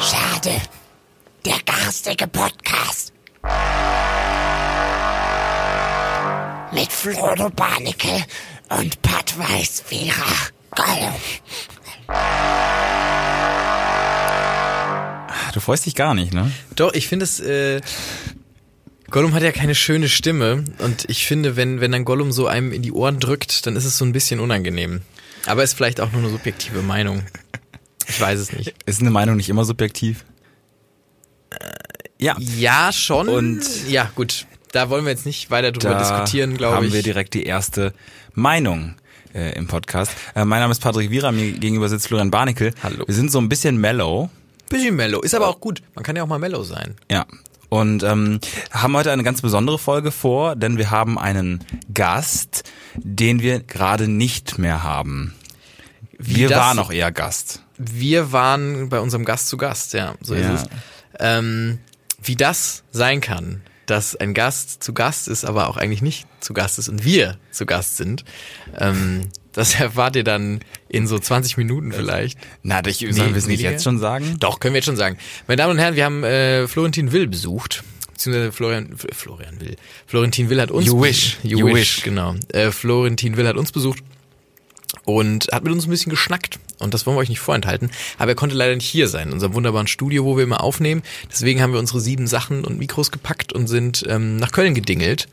Schade. Der garstige Podcast. Mit Frodo Barnickel und Pat Weißvierer. Gollum. Du freust dich gar nicht, ne? Doch, ich finde es, äh, Gollum hat ja keine schöne Stimme und ich finde, wenn, wenn dann Gollum so einem in die Ohren drückt, dann ist es so ein bisschen unangenehm. Aber ist vielleicht auch nur eine subjektive Meinung. Ich weiß es nicht. Ist eine Meinung nicht immer subjektiv? Ja. Ja, schon. Und ja, gut. Da wollen wir jetzt nicht weiter drüber Da diskutieren, glaube haben ich. wir direkt die erste Meinung äh, im Podcast. Äh, mein Name ist Patrick Wierer, mir gegenüber sitzt Florian Barnickel. Hallo. Wir sind so ein bisschen mellow. Bisschen mellow. Ist aber auch gut. Man kann ja auch mal mellow sein. Ja. Und ähm, haben heute eine ganz besondere Folge vor, denn wir haben einen Gast, den wir gerade nicht mehr haben. Wir das- waren noch eher Gast. Wir waren bei unserem Gast zu Gast, ja, so Ja. ist es. Ähm, wie das sein kann, dass ein Gast zu Gast ist, aber auch eigentlich nicht zu Gast ist und wir zu Gast sind, ähm, das erfahrt ihr dann in so 20 Minuten vielleicht. Na, ich, sollen wir es nicht jetzt schon sagen? Doch, können wir jetzt schon sagen. Meine Damen und Herren, wir haben äh, Florentin Will besucht. Beziehungsweise Florian, Florian Will. Florentin Will hat uns You wish. You, You wish. wish. Genau. Äh, Florentin Will hat uns besucht und hat mit uns ein bisschen geschnackt. Und das wollen wir euch nicht vorenthalten. Aber er konnte leider nicht hier sein, in unserem wunderbaren Studio, wo wir immer aufnehmen. Deswegen haben wir unsere sieben Sachen und Mikros gepackt und sind ähm, nach Köln gedingelt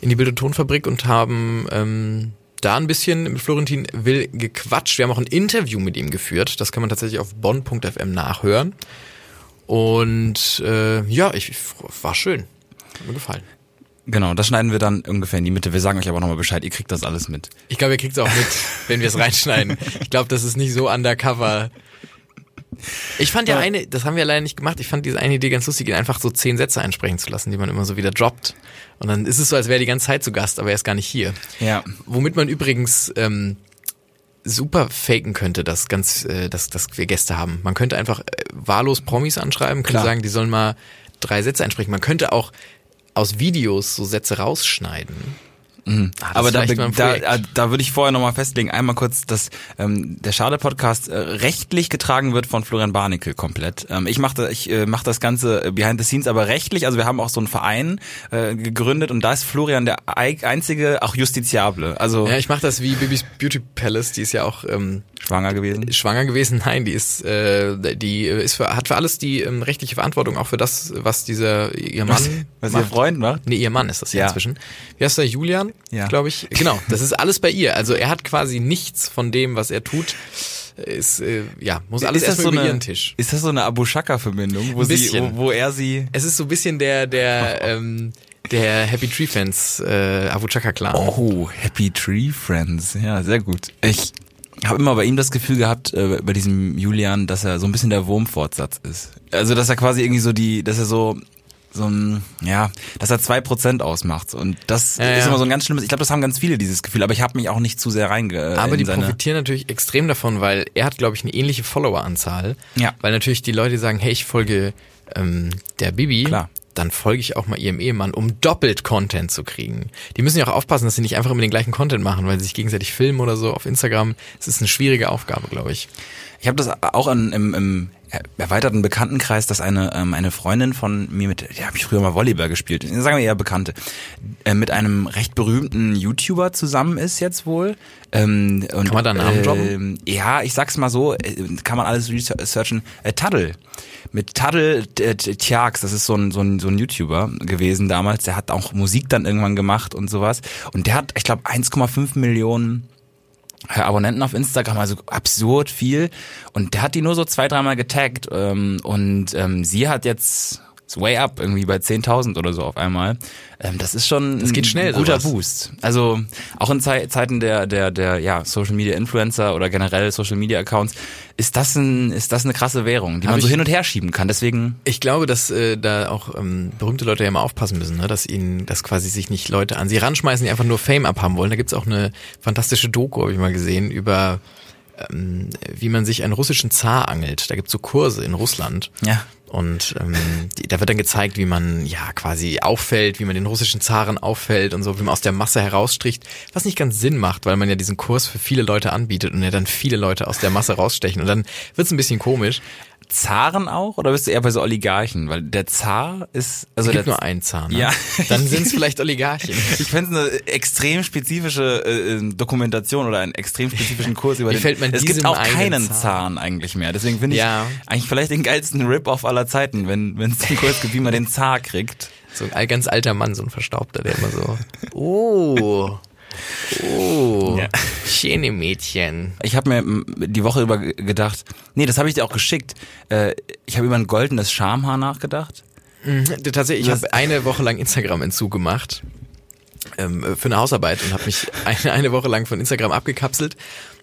in die Bild- und Tonfabrik und haben ähm, da ein bisschen mit Florentin Will gequatscht. Wir haben auch ein Interview mit ihm geführt. Das kann man tatsächlich auf bonn.fm nachhören. Und äh, ja, ich, war schön. Hat mir gefallen. Genau, das schneiden wir dann ungefähr in die Mitte. Wir sagen euch aber nochmal Bescheid, ihr kriegt das alles mit. Ich glaube, ihr kriegt es auch mit, wenn wir es reinschneiden. Ich glaube, das ist nicht so undercover. Ich fand ja eine, das haben wir leider nicht gemacht, ich fand diese eine Idee ganz lustig, ihn einfach so zehn Sätze einsprechen zu lassen, die man immer so wieder droppt. Und dann ist es so, als wäre er die ganze Zeit zu Gast, aber er ist gar nicht hier. Ja. Womit man übrigens ähm, super faken könnte, dass ganz, äh, dass, dass wir Gäste haben. Man könnte einfach äh, wahllos Promis anschreiben, könnte Klar. sagen, die sollen mal drei Sätze einsprechen. Man könnte auch aus Videos so Sätze rausschneiden. Ah, das Aber da, da, äh, da würde ich vorher nochmal festlegen, einmal kurz, dass ähm, der Schade-Podcast äh, rechtlich getragen wird von Florian Barnickel komplett. Ähm, ich mache ich, äh, mach das Ganze äh, behind the scenes, aber rechtlich, also wir haben auch so einen Verein äh, gegründet und da ist Florian der ei- einzige, auch Justiziable, also Ja, ich mache das wie Bibis Beauty Palace, die ist ja auch ähm, schwanger gewesen. schwanger gewesen. Nein, die ist, äh, die ist für, hat für alles die ähm, rechtliche Verantwortung, auch für das, was dieser ihr Mann Was, was ihr macht. Freund macht? Nee, ihr Mann ist das Ja. inzwischen. Wie heißt der? Julian? Ja. Glaube ich. Genau, das ist alles bei ihr. Also er hat quasi nichts von dem, was er tut. Ist, äh, ja, muss alles erstmal so über eine, ihren Tisch. Ist das so eine Abu Shaka-Verbindung, wo, Ein sie, wo, wo er sie Es ist so ein bisschen der, der, ähm, der Happy Tree Fans, äh, Abu Chaka Clan. Oh, Happy Tree Friends. Ja, sehr gut. Ich habe immer bei ihm das Gefühl gehabt, äh, bei diesem Julian, dass er so ein bisschen der Wurmfortsatz ist. Also, dass er quasi irgendwie so die, dass er so so ein, ja, dass er zwei Prozent ausmacht. Und das Ja, ist immer so ein ganz schlimmes, ich glaube, das haben ganz viele dieses Gefühl, aber ich habe mich auch nicht zu sehr reinge... Aber in die profitieren natürlich extrem davon, weil er hat, glaube ich, eine ähnliche Followeranzahl. Ja. Weil natürlich die Leute sagen, hey, ich folge ähm, der Bibi. Klar. Dann folge ich auch mal ihrem Ehemann, um doppelt Content zu kriegen. Die müssen ja auch aufpassen, dass sie nicht einfach immer den gleichen Content machen, weil sie sich gegenseitig filmen oder so auf Instagram. Es ist eine schwierige Aufgabe, glaube ich. Ich habe das auch an, im, im erweiterten Bekanntenkreis, dass eine ähm, eine Freundin von mir mit, ja, habe ich früher mal Volleyball gespielt, sagen wir eher Bekannte, äh, mit einem recht berühmten YouTuber zusammen ist jetzt wohl. Ähm, und, Kann man da Namen droppen? Ja, ich sag's mal so, äh, kann man alles researchen. Äh, Taddel. Mit Taddel äh, Tjax, das ist so ein, so, ein, so ein YouTuber gewesen damals, der hat auch Musik dann irgendwann gemacht und sowas. Und der hat, ich glaube, 1,5 Millionen äh, Abonnenten auf Instagram, also absurd viel. Und der hat die nur so zwei, dreimal getaggt. Ähm, und ähm, sie hat jetzt ist way up, irgendwie bei 10.000 oder so auf einmal. Ähm, das ist schon Das geht schnell, ein guter sowas. Boost. Also auch in Zei Zeiten der, der, der ja, Social Media Influencer oder generell Social Media Accounts ist das, ein, ist das eine krasse Währung, die Hab man so hin und her schieben kann. Deswegen Ich glaube, dass äh, da auch ähm, berühmte Leute ja immer aufpassen müssen, ne? dass ihnen, dass quasi sich nicht Leute an sie ranschmeißen, die einfach nur Fame abhaben wollen. Da gibt's auch eine fantastische Doku, habe ich mal gesehen, über ähm, wie man sich einen russischen Zar angelt. Da gibt's so Kurse in Russland. Ja. Und ähm, da wird dann gezeigt, wie man ja quasi auffällt, wie man den russischen Zaren auffällt und so, wie man aus der Masse herausstricht, was nicht ganz Sinn macht, weil man ja diesen Kurs für viele Leute anbietet und ja dann viele Leute aus der Masse rausstechen. Und dann wird's ein bisschen komisch. Zaren auch oder bist du eher bei so Oligarchen? Weil der Zar ist also Es gibt der, nur einen Zahn. Ne? Ja. Dann sind es vielleicht Oligarchen. Ich fände es eine extrem spezifische äh, Dokumentation oder einen extrem spezifischen Kurs über Wie den. fällt man es gibt auch einen keinen Zahn? Zahn eigentlich mehr. Deswegen finde ich Ja. eigentlich vielleicht den geilsten Rip-Off aller Zeiten, wenn wenn es den Kurs gibt, wie man den Zar kriegt. So ein ganz alter Mann, so ein Verstaubter, der immer so, oh, oh, Ja. schöne Mädchen. Ich habe mir die Woche über ge- gedacht, nee, das habe ich dir auch geschickt. Äh, ich habe über ein goldenes Schamhaar nachgedacht. Mhm, Tatsächlich, ich habe eine Woche lang Instagram-Entzug gemacht ähm, für eine Hausarbeit und habe mich eine, eine Woche lang von Instagram abgekapselt.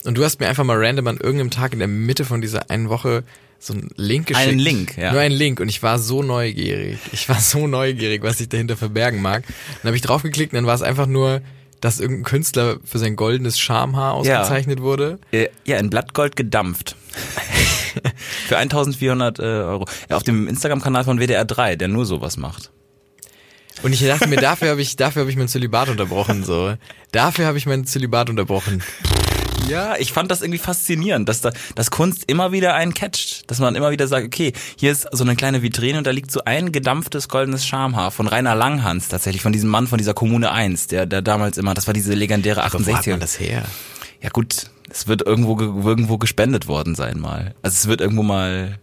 Und du hast mir einfach mal random an irgendeinem Tag in der Mitte von dieser einen Woche so einen Link geschickt. Einen Link, ja. Nur einen Link. Und ich war so neugierig. Ich war so neugierig, was sich dahinter verbergen mag. Dann habe ich draufgeklickt und dann war es einfach nur, dass irgendein Künstler für sein goldenes Schamhaar ausgezeichnet wurde. Äh, ja, in Blattgold gedampft. Für 1400 äh, Euro. Ja, auf dem Instagram-Kanal von WDR 3, der nur sowas macht. Und ich dachte mir, dafür habe ich, dafür habe ich mein Zölibat unterbrochen, so. Dafür habe ich mein Zölibat unterbrochen. Ja, ich fand das irgendwie faszinierend, dass da, dass Kunst immer wieder einen catcht. Dass man immer wieder sagt, okay, hier ist so eine kleine Vitrine und da liegt so ein gedampftes goldenes Schamhaar von Rainer Langhans tatsächlich, von diesem Mann von dieser Kommune 1, der, der damals immer, das war diese legendäre Aber wo hat 68er. man das her? Ja gut, es wird irgendwo, ge- irgendwo gespendet worden sein mal. Also es wird irgendwo mal,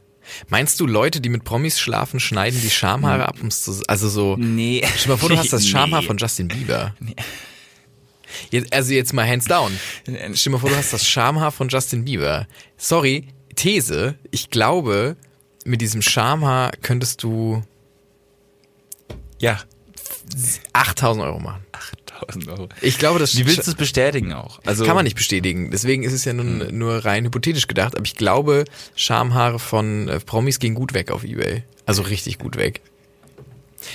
Meinst du, Leute, die mit Promis schlafen, schneiden die Schamhaare ab, um's zu, also so, nee. stell dir mal vor, du hast das Nee. Schamhaar von Justin Bieber. Jetzt, also jetzt mal hands down. Stell dir mal vor, du hast das Schamhaar von Justin Bieber. Sorry, These, ich glaube, mit diesem Schamhaar könntest du Ja, 8000 Euro machen. 8000 Euro. Ich glaube, das Wie willst du es bestätigen auch? Also Kann man nicht bestätigen. Deswegen ist es ja nun nur rein hypothetisch gedacht. Aber ich glaube, Schamhaare von äh, Promis gehen gut weg auf Ebay. Also richtig gut weg.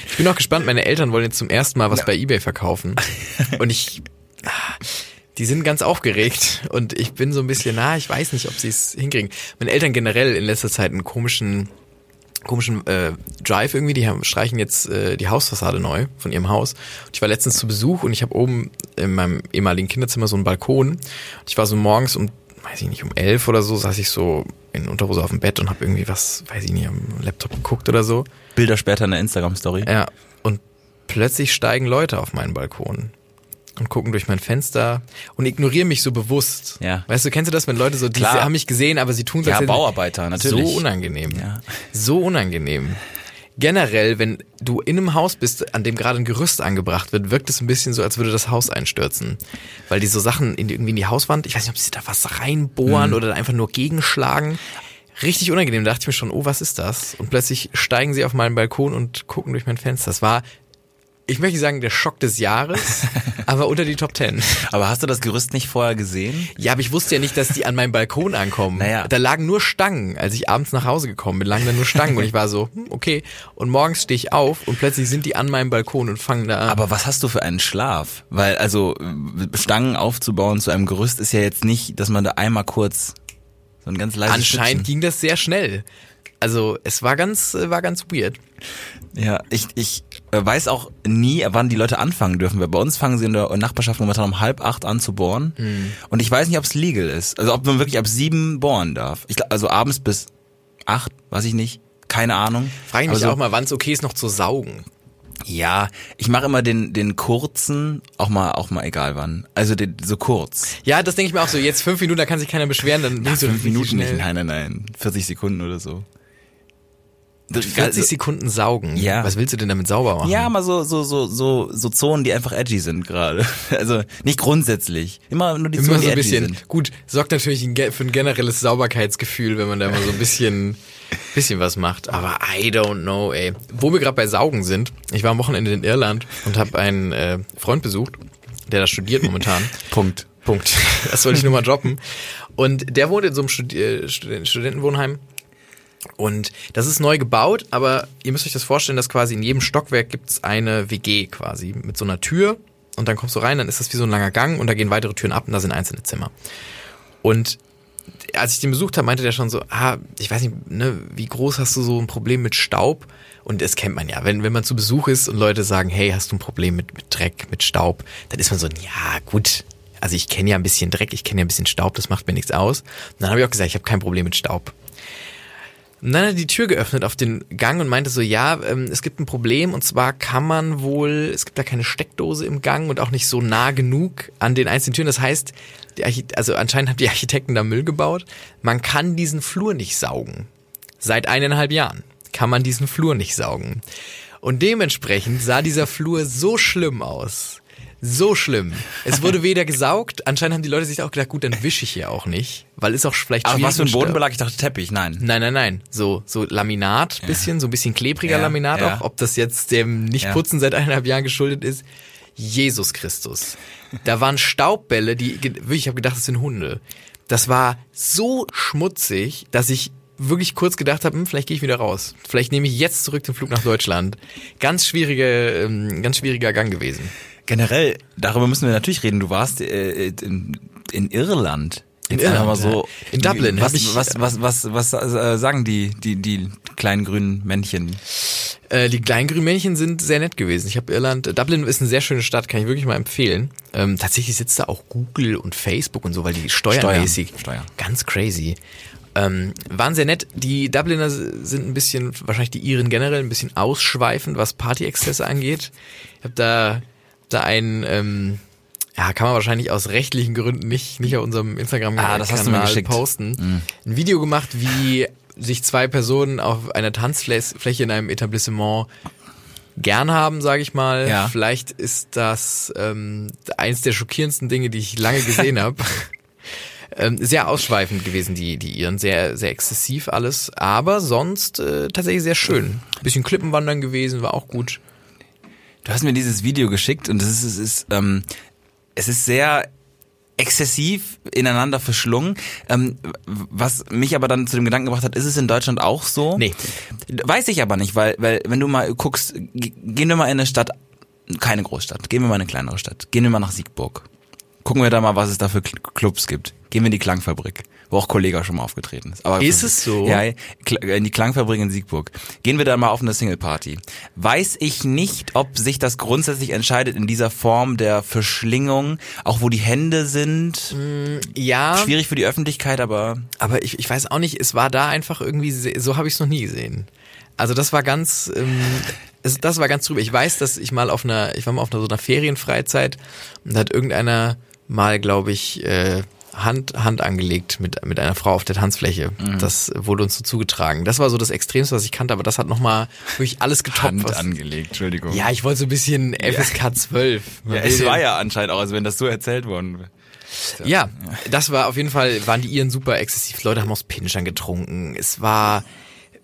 Ich bin auch gespannt. Meine Eltern wollen jetzt zum ersten Mal was bei Ebay verkaufen. Und ich, die sind ganz aufgeregt. Und ich bin so ein bisschen, na, ich weiß nicht, ob sie es hinkriegen. Meine Eltern generell in letzter Zeit einen komischen, komischen äh, Drive irgendwie. Die haben, streichen jetzt äh, die Hausfassade neu von ihrem Haus. Und ich war letztens zu Besuch und ich habe oben in meinem ehemaligen Kinderzimmer so einen Balkon. Und ich war so morgens um, weiß ich nicht, um elf oder so, saß ich so in Unterhose auf dem Bett und habe irgendwie was, weiß ich nicht, am Laptop geguckt oder so. Bilder später in der Instagram-Story. Ja, und plötzlich steigen Leute auf meinen Balkon und gucken durch mein Fenster und ignorieren mich so bewusst. Ja. Weißt du, kennst du das, wenn Leute so, die Klar. haben mich gesehen, aber sie tun Ja, als hätten- Bauarbeiter, natürlich. So unangenehm. Ja. So unangenehm. Generell, wenn du in einem Haus bist, an dem gerade ein Gerüst angebracht wird, wirkt es ein bisschen so, als würde das Haus einstürzen. Weil die so Sachen in die, irgendwie in die Hauswand, ich weiß nicht, ob sie da was reinbohren Mhm. oder einfach nur gegenschlagen. Richtig unangenehm. Da dachte ich mir schon, oh, was ist das? Und plötzlich steigen sie auf meinen Balkon und gucken durch mein Fenster. Das war, ich möchte sagen, der Schock des Jahres, aber unter die Top Ten. Aber hast du das Gerüst nicht vorher gesehen? Ja, aber ich wusste ja nicht, dass die an meinem Balkon ankommen. Naja. Da lagen nur Stangen. Als ich abends nach Hause gekommen bin, lagen da nur Stangen. Und ich war so, hm, okay. Und morgens stehe ich auf und plötzlich sind die an meinem Balkon und fangen da an. Aber was hast du für einen Schlaf? Weil also Stangen aufzubauen zu einem Gerüst ist ja jetzt nicht, dass man da einmal kurz so ein ganz leises Anscheinend Stützen- ging das sehr schnell. Also es war ganz, äh, war ganz weird. Ja, ich, ich weiß auch nie, wann die Leute anfangen dürfen. Weil bei uns fangen sie in der Nachbarschaft momentan um halb acht an zu bohren. Hm. Und ich weiß nicht, ob es legal ist. Also ob man wirklich ab sieben bohren darf. Ich, also abends bis acht, weiß ich nicht. Keine Ahnung. Frage mich so- auch mal, wann es okay ist, noch zu saugen. Ja, ich mache immer den den kurzen, auch mal auch mal egal wann. Also den, so kurz. Ja, das denke ich mir auch so. Jetzt fünf Minuten, da kann sich keiner beschweren. Dann so fünf Minuten nicht. Nein, nein, nein. 40 Sekunden oder so. 40 Also- Sekunden saugen. Ja. Was willst du denn damit sauber machen? Ja, mal so, so, so, so, so Zonen, die einfach edgy sind gerade. Also nicht grundsätzlich. Immer nur die Immer Zonen, so die ein bisschen, sind. gut, sorgt natürlich für ein generelles Sauberkeitsgefühl, wenn man da mal so ein bisschen, bisschen was macht. Aber I don't know, ey. Wo wir gerade bei Saugen sind, ich war am Wochenende in Irland und habe einen äh, Freund besucht, der da studiert momentan. Punkt. Punkt. Das wollte ich nur mal droppen. Und der wohnt in so einem Studi äh, Studen- Studentenwohnheim. Und das ist neu gebaut, aber ihr müsst euch das vorstellen, dass quasi in jedem Stockwerk gibt's eine WG quasi mit so einer Tür und dann kommst du rein, dann ist das wie so ein langer Gang und da gehen weitere Türen ab und da sind einzelne Zimmer. Und als ich den besucht habe, meinte der schon so, ah, ich weiß nicht, ne, wie groß hast du so ein Problem mit Staub? Und das kennt man ja, wenn, wenn man zu Besuch ist und Leute sagen, hey, hast du ein Problem mit, mit Dreck, mit Staub, dann ist man so, ja, gut, also ich kenne ja ein bisschen Dreck, ich kenne ja ein bisschen Staub, das macht mir nichts aus. Und dann habe ich auch gesagt, ich habe kein Problem mit Staub. Und dann hat er die Tür geöffnet auf den Gang und meinte so, ja, ähm, es gibt ein Problem und zwar kann man wohl, es gibt da keine Steckdose im Gang und auch nicht so nah genug an den einzelnen Türen. Das heißt, die also anscheinend haben die Architekten da Müll gebaut. Man kann diesen Flur nicht saugen. Seit eineinhalb Jahren kann man diesen Flur nicht saugen. Und dementsprechend sah dieser Flur so schlimm aus. So schlimm. Es wurde weder gesaugt, anscheinend haben die Leute sich auch gedacht, gut, dann wische ich hier auch nicht, weil ist auch vielleicht Aber schwierig was für ein Staub. Bodenbelag? Ich dachte Teppich, nein. Nein, nein, nein. So, so Laminat bisschen, so ein bisschen klebriger Ja, Laminat ja. auch. Ob das jetzt dem Ja. Nicht-Putzen seit eineinhalb Jahren geschuldet ist. Jesus Christus. Da waren Staubbälle, die, wirklich, ich habe gedacht, das sind Hunde. Das war so schmutzig, dass ich wirklich kurz gedacht habe, hm, vielleicht gehe ich wieder raus. Vielleicht nehme ich jetzt zurück den Flug nach Deutschland. Ganz schwierige, ähm, ganz schwieriger Gang gewesen. Generell, darüber müssen wir natürlich reden. Du warst äh, in, in Irland. In Jetzt Irland, mal so. In Dublin Was, ich- was, was, was, was, äh, sagen die, die, die kleinen grünen Männchen? Äh, die Kleingrünmännchen sind sehr nett gewesen. Ich habe Irland, Dublin ist eine sehr schöne Stadt, kann ich wirklich mal empfehlen. Ähm, tatsächlich sitzt da auch Google und Facebook und so, weil die steuermäßig Steuern, Steuern. ganz crazy. Ähm, waren sehr nett. Die Dubliner sind ein bisschen, wahrscheinlich die Iren generell, ein bisschen ausschweifend, was Partyexzesse angeht. Ich habe da, da einen, ähm, ja, kann man wahrscheinlich aus rechtlichen Gründen nicht, nicht auf unserem Instagram-Kanal Ah, du mir geschickt. Mhm. posten. Ein Video gemacht, wie sich zwei Personen auf einer Tanzfläche in einem Etablissement gern haben, sage ich mal. Ja. Vielleicht ist das ähm, eins der schockierendsten Dinge, die ich lange gesehen habe. Ähm, sehr ausschweifend gewesen, die, die Iren, sehr, sehr exzessiv alles, aber sonst äh, tatsächlich sehr schön. Bisschen Klippenwandern gewesen, war auch gut. Du hast mir dieses Video geschickt und es ist, es ist, ähm, es ist sehr exzessiv ineinander verschlungen. Ähm, was mich aber dann zu dem Gedanken gebracht hat, ist es in Deutschland auch so? Nee. Weiß ich aber nicht, weil, weil wenn du mal guckst, ge- gehen wir mal in eine Stadt, keine Großstadt, gehen wir mal in eine kleinere Stadt, gehen wir mal nach Siegburg. Gucken wir da mal, was es da für Cl- Clubs gibt. Gehen wir in die Klangfabrik, wo auch Kollega schon mal aufgetreten ist. Aber Ist es so? Ja, in die Klangfabrik in Siegburg. Gehen wir da mal auf eine Single-Party. Weiß ich nicht, ob sich das grundsätzlich entscheidet in dieser Form der Verschlingung, auch wo die Hände sind. Ja, Schwierig für die Öffentlichkeit, aber aber ich, ich weiß auch nicht, es war da einfach irgendwie, so habe ich es noch nie gesehen. Also das war ganz, ähm, das war ganz drüber. Ich weiß, dass ich mal auf einer, ich war mal auf einer so einer Ferienfreizeit und da hat irgendeiner mal, glaube ich, äh, Hand, Hand angelegt mit, mit einer Frau auf der Tanzfläche. Mhm. Das wurde uns so zugetragen. Das war so das Extremste, was ich kannte, aber das hat nochmal wirklich alles getoppt. Hand was, angelegt, Entschuldigung. ja, ich wollte so ein bisschen FSK 12. Man ja will es war ja anscheinend auch, als wenn das so erzählt worden wäre. Ja, das war auf jeden Fall, waren die Iren super exzessiv. Leute haben aus Pinschern getrunken. Es war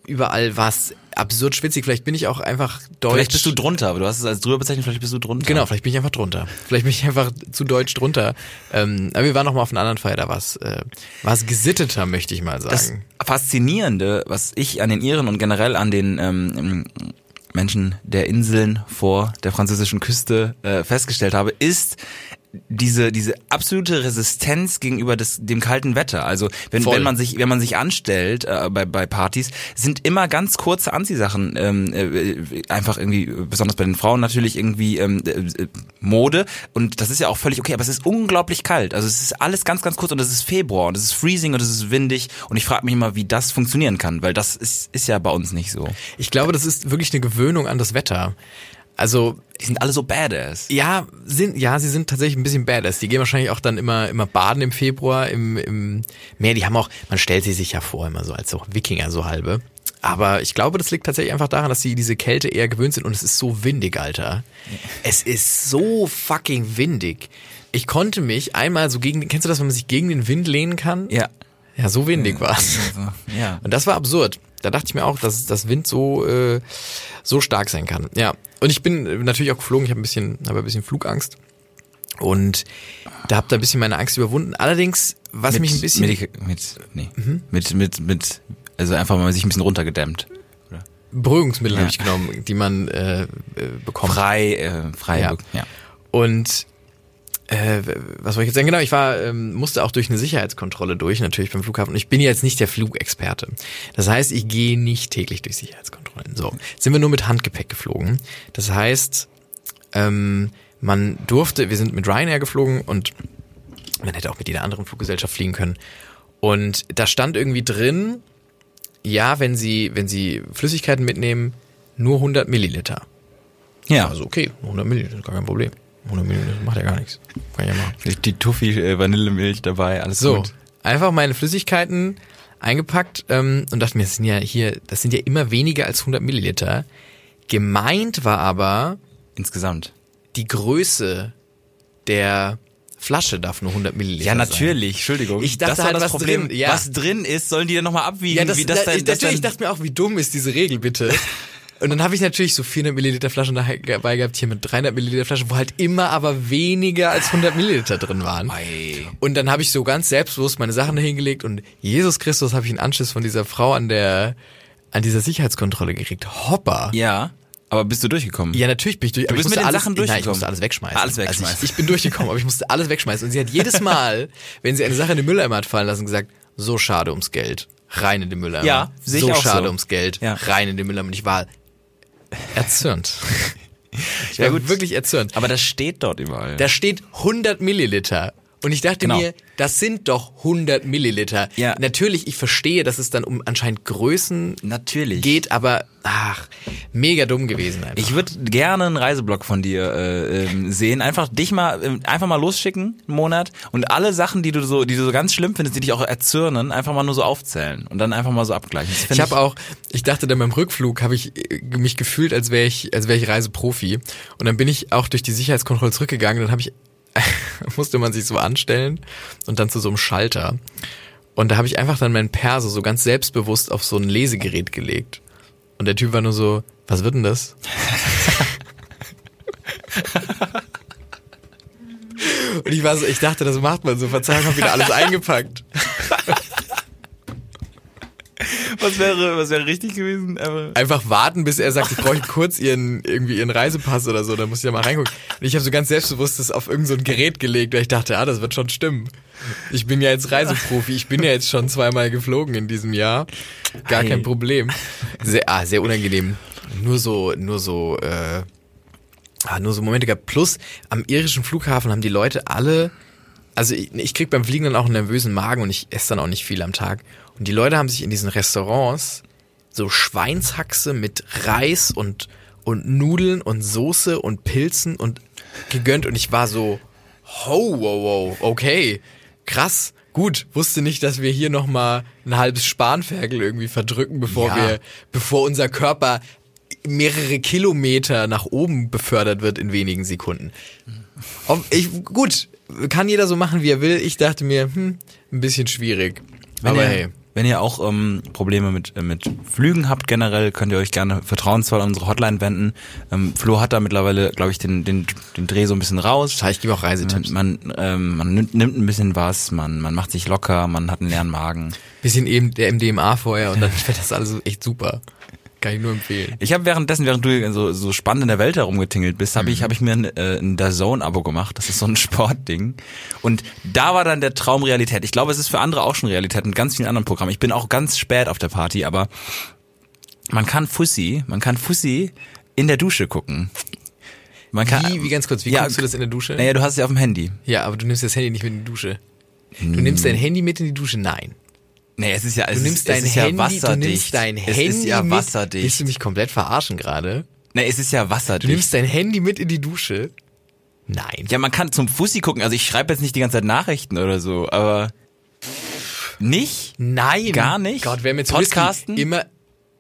überall was absurd schwitzig. Vielleicht bin ich auch einfach deutsch. Vielleicht bist du drunter, aber du hast es als drüber bezeichnet, vielleicht bist du drunter. Genau, vielleicht bin ich einfach drunter. Vielleicht bin ich einfach zu deutsch drunter. Ähm, aber wir waren noch mal auf einer anderen Feier, da war es äh, war's gesitteter, möchte ich mal Das sagen. Faszinierende, was ich an den Iren und generell an den ähm, Menschen der Inseln vor der französischen Küste äh, festgestellt habe, ist diese diese absolute Resistenz gegenüber des, dem kalten Wetter. Also wenn, Voll. wenn man sich wenn man sich anstellt äh, bei bei Partys, sind immer ganz kurze Anziehsachen ähm, äh, einfach irgendwie besonders bei den Frauen natürlich irgendwie ähm, äh, Mode und das ist ja auch völlig okay. Aber es ist unglaublich kalt. Also es ist alles ganz ganz kurz und es ist Februar und es ist freezing und es ist windig und ich frage mich immer, wie das funktionieren kann, weil das ist ist ja bei uns nicht so. Ich glaube, das ist wirklich eine Gewöhnung an das Wetter. Also Die sind alle so badass. Ja, sind, ja, sie sind tatsächlich ein bisschen badass. Die gehen wahrscheinlich auch dann immer, immer baden im Februar im, im Meer. Die haben auch, man stellt sie sich ja vor, immer so als so Wikinger, so halbe. Aber ich glaube, das liegt tatsächlich einfach daran, dass sie diese Kälte eher gewöhnt sind und es ist so windig, Alter. Es ist so fucking windig. Ich konnte mich einmal so gegen, kennst du das, wenn man sich gegen den Wind lehnen kann? Ja. Ja, so windig war's. Also, ja. Und das war absurd. Da dachte ich mir auch, dass das Wind so äh, so stark sein kann. Ja. Und ich bin äh, natürlich auch geflogen. Ich habe ein bisschen, habe ein bisschen Flugangst und da habe da ein bisschen meine Angst überwunden. Allerdings, was mich ein bisschen Medika mit nee, mit mit mit also einfach mal sich ein bisschen runtergedämmt. Beruhigungsmittel Ja. habe ich genommen, die man äh, äh, bekommt. Frei äh, frei Ja. ja. Und äh, was soll ich jetzt sagen? Genau, ich war ähm, musste auch durch eine Sicherheitskontrolle durch, natürlich beim Flughafen. Und ich bin jetzt nicht der Flugexperte. Das heißt, ich gehe nicht täglich durch Sicherheitskontrollen. So, jetzt sind wir nur mit Handgepäck geflogen. Das heißt, ähm, man durfte, wir sind mit Ryanair geflogen und man hätte auch mit jeder anderen Fluggesellschaft fliegen können. Und da stand irgendwie drin, ja, wenn Sie, wenn Sie Flüssigkeiten mitnehmen, nur 100 Milliliter. Ja. Also okay, 100 Milliliter, gar kein Problem. 100 Milliliter macht ja gar nichts. Kann ich ja machen. Die Tuffy äh, Vanillemilch dabei, alles So, gut. einfach meine Flüssigkeiten eingepackt ähm, und dachte mir, das sind ja hier, das sind ja immer weniger als 100 Milliliter. Gemeint war aber Insgesamt. die Größe der Flasche darf nur 100 Milliliter Ja, sein. natürlich, Entschuldigung. Ich dachte das war halt, das was Problem. drin- ja. Was drin ist, sollen die dann nochmal abwiegen, Ja, das, wie das da, dann, ich, natürlich, ich dann dachte mir auch, wie dumm ist diese Regel bitte. Und dann habe ich natürlich so 400 Milliliter Flaschen dabei gehabt, hier mit 300 Milliliter Flaschen, wo halt immer aber weniger als 100 Milliliter drin waren. Und dann habe ich so ganz selbstbewusst meine Sachen dahingelegt und Jesus Christus habe ich einen Anschluss von dieser Frau an der an dieser Sicherheitskontrolle gekriegt. Hoppa. Ja, aber bist du durchgekommen? Ja, natürlich bin ich durch. aber bist ich mit musste den alles, Sachen Nein, ich durchgekommen? musste alles wegschmeißen. Alles Also wegschmeißen. ich, ich bin durchgekommen, aber ich musste alles wegschmeißen. Und sie hat jedes Mal, wenn sie eine Sache in den Mülleimer hat fallen lassen, gesagt, so schade ums Geld. Rein in den Mülleimer. Ja, so schade so. ums Geld. Ja. Rein in den Mülleimer. Und ich war erzürnt. Ich Ja, gut. wirklich erzürnt. Aber das steht dort überall. Da steht 100 Milliliter. Und ich dachte Genau. mir, das sind doch 100 Milliliter. Ja. Natürlich, ich verstehe, dass es dann um anscheinend Größen Natürlich. geht, aber ach, mega dumm gewesen einfach. Ich würde gerne einen Reiseblock von dir äh, ähm, sehen. Einfach dich mal, ähm, einfach mal losschicken, einen Monat und alle Sachen, die du so, die du so ganz schlimm findest, die dich auch erzürnen, einfach mal nur so aufzählen und dann einfach mal so abgleichen. Ich habe auch, ich dachte dann beim Rückflug habe ich äh, mich gefühlt, als wäre ich, als wäre ich Reiseprofi. Und dann bin ich auch durch die Sicherheitskontrolle zurückgegangen. Dann habe ich, musste man sich so anstellen und dann zu so einem Schalter. Und da habe ich einfach dann meinen Perso so ganz selbstbewusst auf so ein Lesegerät gelegt. Und der Typ war nur so, was wird denn das? Und ich war so, ich dachte, das macht man so. Verzeihung, hab wieder alles eingepackt. Was wäre, was wäre richtig gewesen? Aber einfach warten, bis er sagt, ich brauche kurz ihren irgendwie ihren Reisepass oder so, dann muss ich ja mal reingucken. Und ich habe so ganz selbstbewusst das auf irgendein so ein Gerät gelegt, weil ich dachte, ah, das wird schon stimmen. Ich bin ja jetzt Reiseprofi, ich bin ja jetzt schon zweimal geflogen in diesem Jahr. Gar Ei. kein Problem. Sehr, ah, sehr unangenehm. Nur so, nur so, äh, ah, nur so Momente gehabt. Plus am irischen Flughafen haben die Leute alle also ich, ich krieg beim Fliegen dann auch einen nervösen Magen und ich esse dann auch nicht viel am Tag. Und die Leute haben sich in diesen Restaurants so Schweinshaxe mit Reis und, und Nudeln und Soße und Pilzen und gegönnt und ich war so, ho, wow, wow, okay, krass, gut, wusste nicht, dass wir hier nochmal ein halbes Spanferkel irgendwie verdrücken, bevor Ja. wir, bevor unser Körper mehrere Kilometer nach oben befördert wird in wenigen Sekunden. Ich, gut, kann jeder so machen, wie er will. Ich dachte mir, hm, ein bisschen schwierig. wenn Aber ihr, hey. Wenn ihr auch ähm, Probleme mit, äh, mit Flügen habt generell, könnt ihr euch gerne vertrauensvoll an unsere Hotline wenden. Ähm, Flo hat da mittlerweile, glaube ich, den, den, den Dreh so ein bisschen raus. Ich gebe auch Reisetipps. Man, man, ähm, man nimmt, nimmt ein bisschen was, man, man macht sich locker, man hat einen leeren Magen. Bisschen eben der MDMA vorher und dann wird das alles echt super. Kann ich nur empfehlen. Ich habe währenddessen, während du so, so spannend in der Welt herumgetingelt bist, habe ich, hab ich mir ein, äh, ein DAZN-Abo gemacht. Das ist so ein Sportding. Und da war dann der Traum Realität. Ich glaube, es ist für andere auch schon Realität mit ganz vielen anderen Programmen. Ich bin auch ganz spät auf der Party, aber man kann Fussi, man kann Fussi in der Dusche gucken. Man kann, Wie, wie ganz kurz, wie Ja, guckst du das in der Dusche? Naja, du hast es ja auf dem Handy. Ja, aber du nimmst das Handy nicht mit in die Dusche. Du nimmst dein Handy mit in die Dusche? Nein. Nee, es ist ja, es Du nimmst ist, dein es ist Handy, ja wasserdicht. du nimmst dein es Handy ist ja mit. wasserdicht. Willst du mich komplett verarschen gerade? nee, es ist ja Du wasserdicht. nimmst dein Handy mit in die Dusche? Nein. Ja, man kann zum Fussi gucken. Also ich schreibe jetzt nicht die ganze Zeit Nachrichten oder so, aber nicht? Nein. Gar nicht? Gott, wer mit Podcasten? Whisky immer.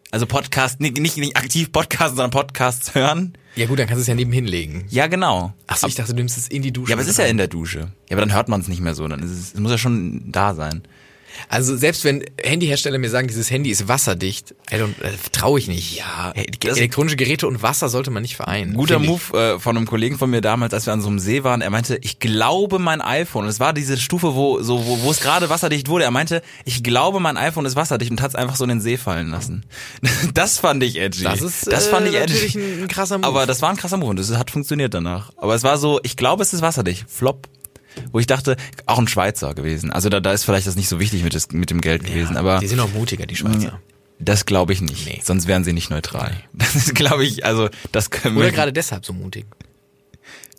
Also Podcast, nicht, nicht, nicht aktiv Podcasten, sondern Podcasts hören. Ja gut, dann kannst du es ja nebenhin legen. Ja, genau. Achso, ich dachte, du nimmst es in die Dusche. ja, aber es ist ja in der Dusche. Ja, aber dann hört man es nicht mehr so. Dann ist es, es muss ja schon da sein. Also selbst wenn Handyhersteller mir sagen, dieses Handy ist wasserdicht, äh, traue ich nicht. Ja, Äh, elektronische Geräte und Wasser sollte man nicht vereinen. Guter. Move äh, von einem Kollegen von mir damals, als wir an so einem See waren. Er meinte, ich glaube mein iPhone. Und es war diese Stufe, wo so wo, wo es gerade wasserdicht wurde. Er meinte, ich glaube mein iPhone ist wasserdicht und hat es einfach so in den See fallen lassen. Das fand ich edgy. Das ist das fand äh, ich edgy. natürlich ein, ein krasser Move. Aber das war ein krasser Move und das hat funktioniert danach. Aber es war so, ich glaube, es ist wasserdicht. Flop. Wo ich dachte, auch ein Schweizer gewesen. Also da, da ist vielleicht das nicht so wichtig mit, des, mit dem Geld gewesen. Aber die sind auch mutiger, die Schweizer. das glaube ich nicht. Nee. Sonst wären sie nicht neutral. Das ist, glaube ich, also das können Oder wir. gerade deshalb so mutig.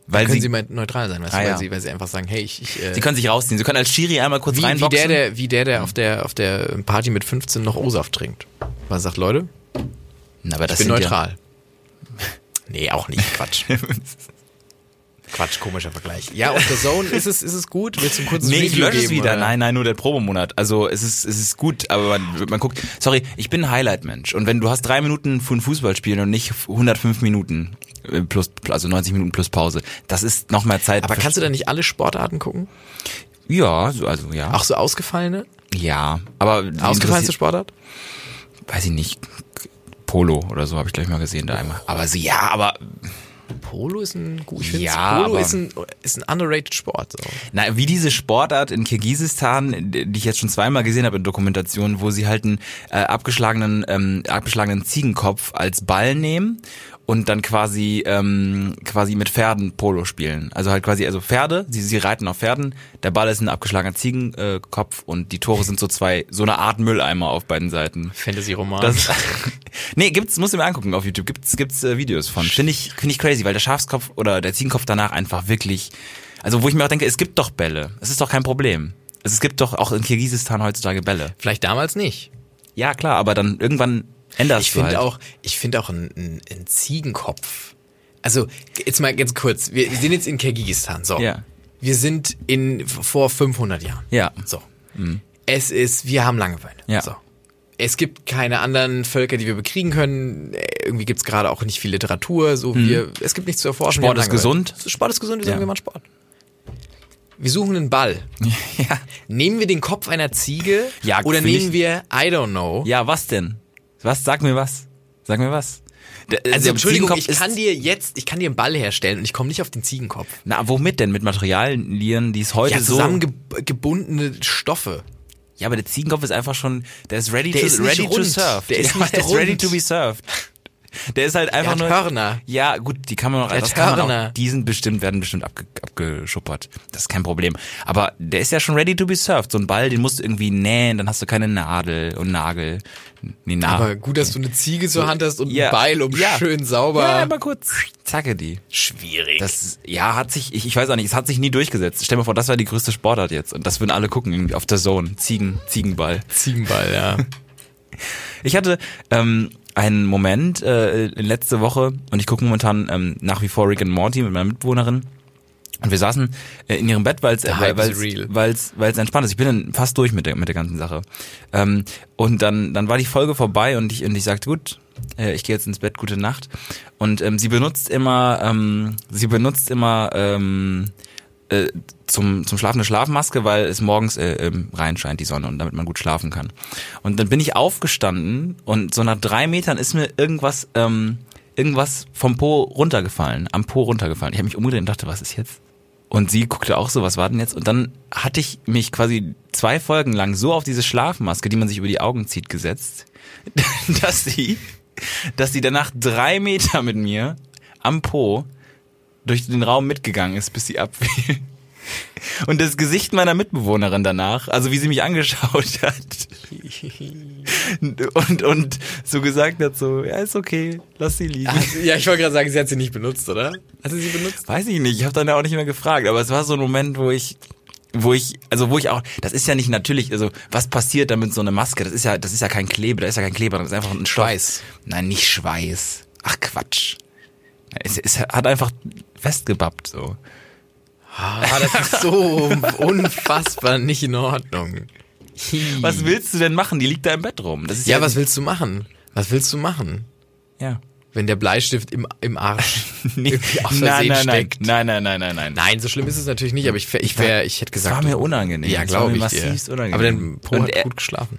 weil können sie, sie, mal neutral sein, weißt Ah, du, weil, ja. sie, weil sie einfach sagen, hey, ich, ich äh, sie können sich rausziehen. Sie können als Schiri einmal kurz wie, wie reinboxen. der, der, wie der, der auf der auf der Party mit 15 noch O-Saft trinkt. Was sagt Leute? Na, aber das Ich bin neutral. nee, auch nicht. Quatsch. Quatsch, komischer Vergleich. Ja, auf der Zone ist es, ist es gut. Willst du ein kurzes nee, ich Review lösche es wieder. oder? Nein, nein, nur der Probemonat. Also es ist, es ist gut, aber man, man guckt. Sorry, ich bin ein Highlight-Mensch. Und wenn du hast drei Minuten für ein Fußballspiel und nicht 105 Minuten äh, plus, also 90 Minuten plus Pause, das ist noch mehr Zeit. Aber kannst du da nicht alle Sportarten gucken? Ja, so- also ja. Auch so ausgefallene? ja, aber Ausgefallenste Sportart? weiß ich nicht. Polo oder so habe ich gleich mal gesehen da einmal. Aber so, ja, aber Polo ist ein gut. Ich finde, Ja, Polo ist ein, ist ein underrated Sport. So. Na, wie diese Sportart in Kirgisistan, die ich jetzt schon zweimal gesehen habe in Dokumentationen, wo sie halt einen äh, abgeschlagenen, ähm, abgeschlagenen Ziegenkopf als Ball nehmen und dann quasi ähm, quasi mit Pferden Polo spielen. Also halt quasi, also Pferde, sie, sie reiten auf Pferden, der Ball ist ein abgeschlagener Ziegenkopf und die Tore sind so zwei, so eine Art Mülleimer auf beiden Seiten. Fantasy-Roman. Das, nee, gibt's, musst du mir angucken auf YouTube. Gibt's, gibt's äh, Videos von. Finde ich, finde ich crazy, weil der Schafskopf oder der Ziegenkopf danach einfach wirklich, also wo ich mir auch denke, es gibt doch Bälle. Es ist doch kein Problem. Es gibt doch auch in Kirgisistan heutzutage Bälle. Vielleicht damals nicht. Ja, klar, aber dann irgendwann änderst Ich finde halt. auch, ich finde auch ein, ein, Ziegenkopf. Also, jetzt mal ganz kurz. Wir sind jetzt in Kirgisistan. So. Ja. Wir sind in, vor 500 Jahren. Ja. So. Es ist, wir haben Langeweile. Ja. So. Es gibt keine anderen Völker, die wir bekriegen können. Irgendwie gibt es gerade auch nicht viel Literatur. So wir, es gibt nichts zu erforschen. Mhm. Sport ist gesund. Sport ist gesund, wir sagen, Ja. wir machen Sport. Wir suchen einen Ball. ja. Nehmen wir den Kopf einer Ziege Ja, oder nehmen wir, I don't know, ja, was denn? Was? Sag mir was. Sag mir was. Der, Also der Entschuldigung, ich kann dir jetzt, ich kann dir einen Ball herstellen und ich komme nicht auf den Ziegenkopf. Na, womit denn? Mit Materialien, die es heute Ja, so. zusammengebundene Stoffe. Ja, aber der Ziegenkopf ist einfach schon, der ist ready Der to, ist ready to rund. serve. Der ist ja, nicht der ist ready rund. to be served. Der ist halt einfach nur. Hörner. Ja, gut, die kann man noch, Der das kann man auch, die sind bestimmt, werden bestimmt abge, abgeschuppert. Das ist kein Problem. Aber der ist ja schon ready to be served. So ein Ball, den musst du irgendwie nähen, dann hast du keine Nadel und Nagel. Nee, na. Aber gut, dass du eine Ziege zur Hand hast und Ja. ein Beil, um Ja. schön sauber. ja, mal kurz. Zacke die. schwierig. Das, ja, hat sich, ich, ich weiß auch nicht, es hat sich nie durchgesetzt. Stell dir mal vor, das wäre die größte Sportart jetzt. Und das würden alle gucken, irgendwie auf der Zone. Ziegen, Ziegenball. Ziegenball, ja. Ich hatte ähm, einen Moment äh, letzte Woche und ich gucke momentan ähm, nach wie vor Rick and Morty mit meiner Mitbewohnerin. Und wir saßen äh, in ihrem Bett, weil es Der weil Hype is es real. weil's, weil's entspannt ist. Ich bin dann fast durch mit der, mit der ganzen Sache. Ähm, und dann, dann war die Folge vorbei und ich, und ich sagte, gut, äh, ich gehe jetzt ins Bett, gute Nacht. Und ähm, sie benutzt immer, ähm, sie benutzt immer ähm, äh, zum, zum Schlafen eine Schlafmaske, weil es morgens äh, ähm, reinscheint, die Sonne, und damit man gut schlafen kann. Und dann bin ich aufgestanden und so nach drei Metern ist mir irgendwas, ähm, irgendwas vom Po runtergefallen, am Po runtergefallen. Ich habe mich umgedreht und dachte, was ist jetzt? Und sie guckte auch so, was war denn jetzt? Und dann hatte ich mich quasi zwei Folgen lang so auf diese Schlafmaske, die man sich über die Augen zieht, gesetzt, dass sie, dass sie danach drei Meter mit mir am Po durch den Raum mitgegangen ist, bis sie abfiel. Und das Gesicht meiner Mitbewohnerin danach, also wie sie mich angeschaut hat und, und so gesagt hat, so, ja, ist okay, lass sie liegen. Also, ja, ich wollte gerade sagen, sie hat sie nicht benutzt, oder? Hat sie sie benutzt? Weiß ich nicht, ich habe dann ja auch nicht mehr gefragt, aber es war so ein Moment, wo ich wo ich also wo ich auch das ist ja nicht natürlich also was passiert damit so eine Maske das ist ja das ist ja kein Kleber das ist ja kein Kleber das ist einfach ein Stoff. Schweiß. nein nicht Schweiß ach Quatsch es, es hat einfach festgebappt so Ah, das ist so unfassbar nicht in Ordnung. was willst du denn machen die liegt da im Bett rum das ist Ja, was willst du machen? Was willst du machen? ja Wenn der Bleistift im, im Arsch Nee. aus nein, Versehen nein, nein, steckt. nein, nein, nein, nein, nein. Nein, so schlimm ist es natürlich nicht, aber ich, wär- ich wäre, ich hätte gesagt. war mir unangenehm. Ja, glaube ich dir. massivst unangenehm. Aber dein Po Und hat er- gut geschlafen.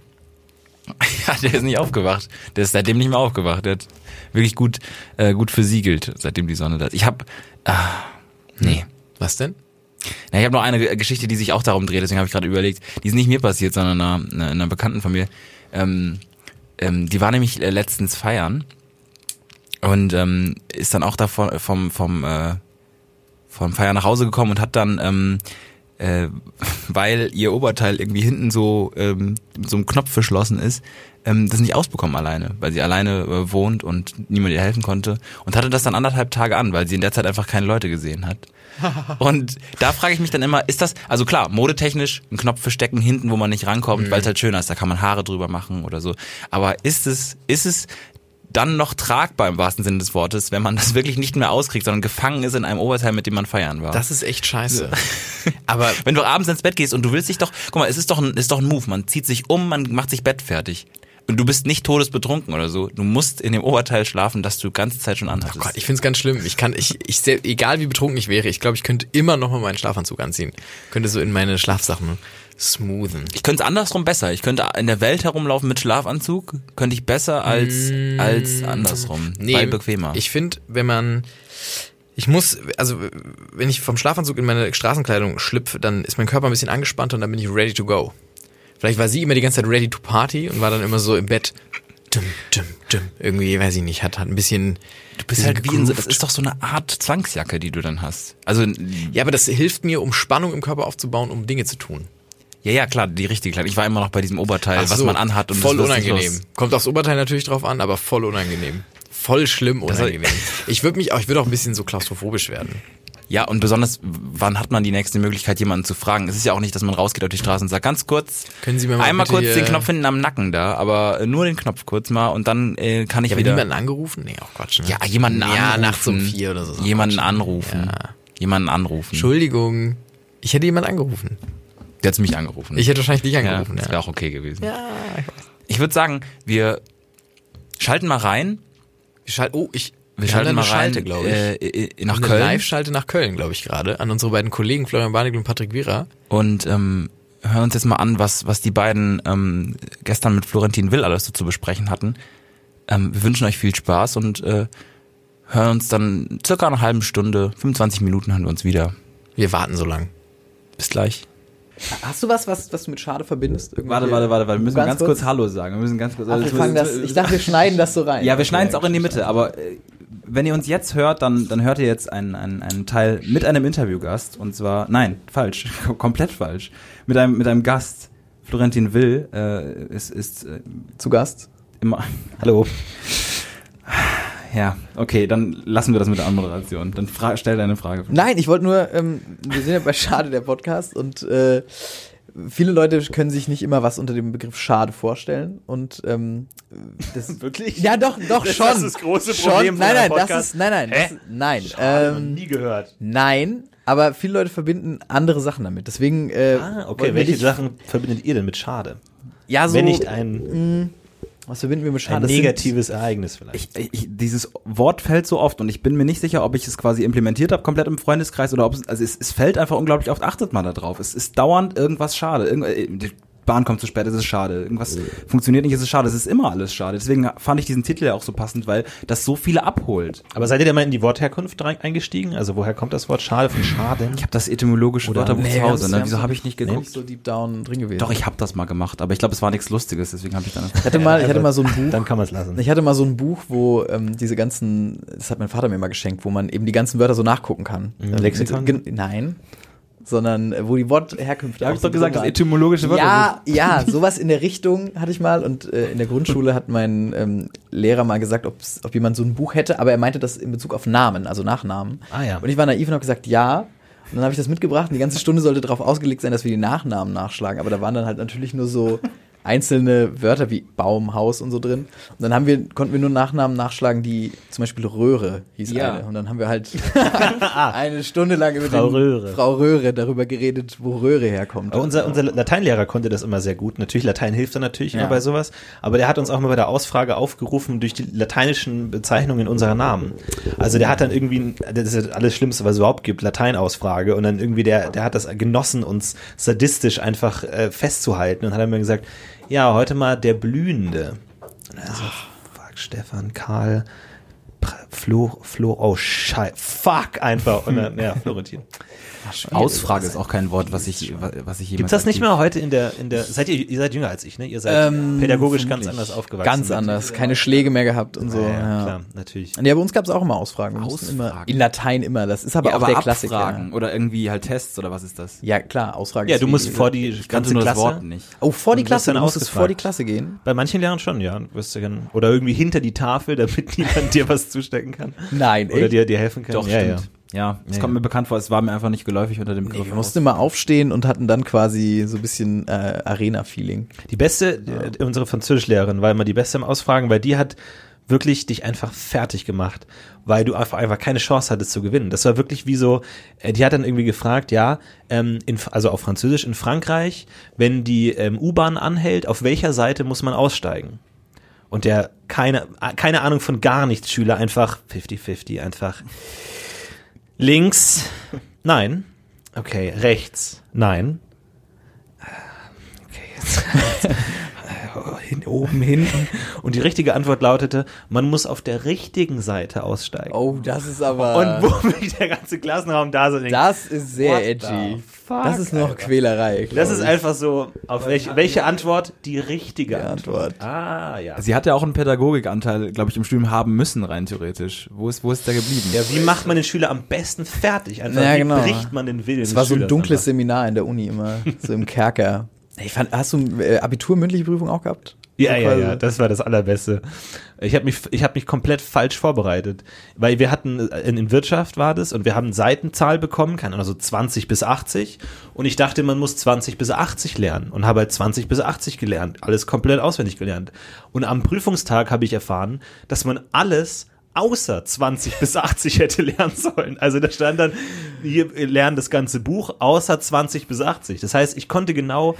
Ja, der ist nicht aufgewacht. Der ist seitdem nicht mehr aufgewacht. Der hat wirklich gut, äh, gut versiegelt, seitdem die Sonne da ist. Ich habe, ah, nee. Was denn? Na, ich habe noch eine Ge- Geschichte, die sich auch darum dreht. Deswegen habe ich gerade überlegt, die ist nicht mir passiert, sondern einer, einer, einer Bekannten von mir. Ähm, ähm, die war nämlich äh, letztens feiern und ähm, ist dann auch davon vom vom äh, vom Feiern nach Hause gekommen und hat dann ähm, äh, weil ihr Oberteil irgendwie hinten so ähm, mit so einem Knopf verschlossen ist, ähm, das nicht ausbekommen alleine, weil sie alleine äh, wohnt und niemand ihr helfen konnte und hatte das dann anderthalb Tage an, weil sie in der Zeit einfach keine Leute gesehen hat. Und da frage ich mich dann immer, ist das, also klar, modetechnisch einen Knopf verstecken hinten, wo man nicht rankommt, weil es halt schöner ist, da kann man Haare drüber machen oder so. Aber ist es, ist es dann noch tragbar im wahrsten Sinne des Wortes, wenn man das wirklich nicht mehr auskriegt, sondern gefangen ist in einem Oberteil, mit dem man feiern war? Das ist echt scheiße. Aber wenn du abends ins Bett gehst und du willst dich doch, guck mal, es ist doch ein, ist doch ein Move, man zieht sich um, man macht sich Bett fertig. Und du bist nicht todesbetrunken oder so. Du musst in dem Oberteil schlafen, das du ganze Zeit schon anhattest. Oh Gott, ich find's ganz schlimm. Ich kann, ich, ich, egal wie betrunken ich wäre, ich glaube, ich könnte immer noch mal meinen Schlafanzug anziehen. Könnte so in meine Schlafsachen smoothen. Ich könnte es andersrum besser. Ich könnte in der Welt herumlaufen mit Schlafanzug, könnte ich besser als, als andersrum. weil bequemer. Ich finde, wenn man, ich muss, also wenn ich vom Schlafanzug in meine Straßenkleidung schlüpfe, dann ist mein Körper ein bisschen angespannt und dann bin ich ready to go. Vielleicht war sie immer die ganze Zeit ready to party und war dann immer so im Bett. Dum, dum, dum. Irgendwie, weiß ich nicht, hat, hat ein bisschen. du bist halt wie in so, das ist doch so eine Art Zwangsjacke, die du dann hast. Also, Ja, aber das hilft mir, um Spannung im Körper aufzubauen, um Dinge zu tun. Ja, ja, klar, die richtige Kleidung. Ich war immer noch bei diesem Oberteil, Ach was so, man anhat und voll unangenehm. Kommt aufs Oberteil natürlich drauf an, aber voll unangenehm. Voll schlimm unangenehm. Ich würde mich auch, ich würde auch ein bisschen so klaustrophobisch werden. Ja, und besonders, wann hat man die nächste Möglichkeit, jemanden zu fragen? Es ist ja auch nicht, dass man rausgeht auf die Straße und sagt, ganz kurz, Können Sie mir mal einmal kurz den Knopf hinten am Nacken da, aber nur den Knopf kurz mal und dann äh, kann ich Ja, wieder... niemanden angerufen? Nee, auch Quatsch. Ne? Ja, jemanden anrufen. Ja, nachts um vier oder so. Jemanden Quatsch. anrufen. Ja. Jemanden anrufen. Entschuldigung. Ich hätte jemanden angerufen. Der hat mich angerufen. Ich hätte wahrscheinlich dich ja, angerufen. das Ja, wäre auch okay gewesen. ja. ich weiß. Ich würde sagen, wir schalten mal rein. Wir schalten, oh, ich, Wir, haben schalten mal rein, Schalte, glaube ich. Äh, nach Köln Live-Schalte nach Köln, glaube ich, gerade. An unsere beiden Kollegen Florian Barnig und Patrick Wierer. und ähm, hören uns jetzt mal an, was, was die beiden ähm, gestern mit Florentin Will alles so zu besprechen hatten. Ähm, wir wünschen euch viel Spaß und äh, hören uns dann circa eine halbe Stunde, 25 Minuten hören wir uns wieder. Wir warten so lang. Bis gleich. Hast du was, was, was du mit Schade verbindest? Irgendwie? Warte, warte, warte, warte. Wir müssen Ganz ganz, kurz? kurz Hallo sagen. Wir müssen ganz kurz. Ach, wir fangen das, ich dachte, wir schneiden das so rein. Ja, wir schneiden es auch in die Mitte, aber äh, wenn ihr uns jetzt hört, dann, dann hört ihr jetzt einen, einen, einen Teil mit einem Interviewgast. Und zwar, nein, falsch, komplett falsch. Mit einem, mit einem Gast. Florentin Will äh, ist, ist äh, Zu Gast. immer. Hallo. Ja, okay, dann lassen wir das mit der Anmoderation. Dann fra stell deine Frage. Nein, ich wollte nur, ähm, wir sind ja bei Schade der Podcast und äh, viele Leute können sich nicht immer was unter dem Begriff Schade vorstellen und ähm, das Wirklich? ja doch doch Das ist schon das große schon, Problem von nein nein das ist nein nein das, ist- nein Schade, noch ähm, nie gehört. nein aber viele Leute verbinden andere Sachen damit deswegen äh, Ah, okay. Welche Sachen verbindet ihr denn mit Schade? ja so Wenn nicht ein, was verbinden wir mit Schade ein Das sind- negatives Ereignis vielleicht. Ich, ich, dieses Wort fällt so oft und ich bin mir nicht sicher, ob ich es quasi implementiert habe, komplett im Freundeskreis oder ob es, also es, es fällt einfach unglaublich oft, achtet mal da drauf. Es ist dauernd irgendwas schade. Irgend, äh, die Bahn kommt zu spät, es ist schade. Irgendwas funktioniert nicht, es ist schade. Es ist immer alles schade. Deswegen fand ich diesen Titel ja auch so passend, weil das so viele abholt. Aber seid ihr da mal in die Wortherkunft eingestiegen? Also woher kommt das Wort Schade von Schaden? Ich habe das etymologische Oder- Wörterbuch Nee, zu Hause. Ne? Wieso habe ich nicht geguckt? nicht so deep down drin gewesen Doch, ich habe das mal gemacht, aber ich glaube, es war nichts Lustiges, deswegen habe ich dann. ich hatte mal ich hatte mal so ein Buch Dann kann man es lassen. Ich hatte mal so ein Buch, wo ähm, diese ganzen, das hat mein Vater mir mal geschenkt, wo man eben die ganzen Wörter so nachgucken kann. Mhm. Lexikon? Nein, sondern äh, wo die Wortherkünfte. hab auch ich doch gesagt, das etymologische Ja, ja, sowas in der Richtung hatte ich mal und äh, in der Grundschule hat mein ähm, Lehrer mal gesagt, ob jemand so ein Buch hätte, aber er meinte das in Bezug auf Namen, also Nachnamen. Ah, ja. Und ich war naiv und habe gesagt, ja. Und dann habe ich das mitgebracht und die ganze Stunde sollte darauf ausgelegt sein, dass wir die Nachnamen nachschlagen. Aber da waren dann halt natürlich nur so einzelne Wörter wie Baum, Haus und so drin. Und dann haben wir, konnten wir nur Nachnamen nachschlagen, die zum Beispiel Röhre hieß Ja. eine. Und dann haben wir halt eine Stunde lang über Frau Röhre. Frau Röhre darüber geredet, wo Röhre herkommt. Aber unser, unser Lateinlehrer konnte das immer sehr gut. Natürlich, Latein hilft dann natürlich Ja. immer bei sowas. Aber der hat uns auch mal bei der Ausfrage aufgerufen durch die lateinischen Bezeichnungen unserer Namen. Also der hat dann irgendwie, das ist alles Schlimmste, was es überhaupt gibt, Lateinausfrage. Und dann irgendwie, der, der hat das genossen, uns sadistisch einfach äh, festzuhalten. Und hat dann mir gesagt, ja, heute mal der Blühende. Also, fuck, Stefan, Karl, Flo, Flo, oh Scheiße, fuck einfach. Und dann, ja, Florentin. Ausfrage ist auch kein Wort, was ich, was ich jemals. Gibt's das nicht mehr heute in der, in der, seid ihr, ihr seid jünger als ich, ne? Ihr seid Ähm, pädagogisch ganz anders aufgewachsen. Ganz anders, keine Schläge mehr gehabt und so. Ja, Ja, ja, klar, natürlich. Ja, bei uns gab es auch immer Ausfragen. Wir mussten Immer, Ausfragen? in Latein immer. Das ist aber Ja, auch aber der Klassiker. Abfragen oder irgendwie halt Tests oder was ist das? Ja, klar, Ausfragen. Ja, du wie- musst vor die ganze nur das Klasse. Wort nicht. Oh, vor die Klasse, dann du musstest vor die. Klasse gehen? Bei manchen Lehrern schon, ja. Wirst du gern, oder irgendwie hinter die Tafel, damit niemand dir was zustecken kann. Nein, Oder dir, dir helfen kann. Doch, ja, stimmt. Ja. Ja, es Ja, kommt ja. mir bekannt vor, es war mir einfach nicht geläufig unter dem Nee, Begriff. wir mussten immer aufstehen und hatten dann quasi so ein bisschen äh, Arena-Feeling. Die beste, äh, unsere Französischlehrerin war immer die beste im Ausfragen, weil die hat wirklich dich einfach fertig gemacht, weil du einfach, einfach keine Chance hattest zu gewinnen. Das war wirklich wie so, äh, die hat dann irgendwie gefragt, ja, ähm, in, also auf Französisch in Frankreich, wenn die ähm, U-Bahn anhält, auf welcher Seite muss man aussteigen? Und der keine, äh, keine Ahnung von gar nichts Schüler, einfach 50-50, einfach links, nein, okay, rechts, nein, okay, jetzt, hin, oben, hinten. Und die richtige Antwort lautete, man muss auf der richtigen Seite aussteigen. Oh, das ist aber. Und wo mich der ganze Klassenraum da so denkt, das ist sehr What edgy. fuck, das ist noch Alter. Quälerei. das ist ich. einfach so, auf welche, welche Antwort? Die richtige Die Antwort. Antwort. Ah, ja. Sie hat ja auch einen Pädagogikanteil, glaube ich, im Studium haben müssen, rein theoretisch. Wo ist, wo ist der geblieben? Ja, wie macht man den Schüler am besten fertig? Einfach, Ja, wie genau. bricht man den Willen Es war so ein dunkles? Seminar in der Uni immer, so im Kerker. Ich fand, hast du äh, Abitur mündliche Prüfung auch gehabt? Ja, ja, ja, das war das Allerbeste. Ich habe mich, ich habe mich komplett falsch vorbereitet, weil wir hatten in, in Wirtschaft war das und wir haben Seitenzahl bekommen, keine Ahnung, so 20 bis 80 und ich dachte, man muss 20 bis 80 lernen und habe halt 20 bis 80 gelernt, alles komplett auswendig gelernt. Und am Prüfungstag habe ich erfahren, dass man alles außer 20 bis 80 hätte lernen sollen. Also da stand dann, hier wir lernen das ganze Buch außer 20 bis 80. Das heißt, ich konnte genau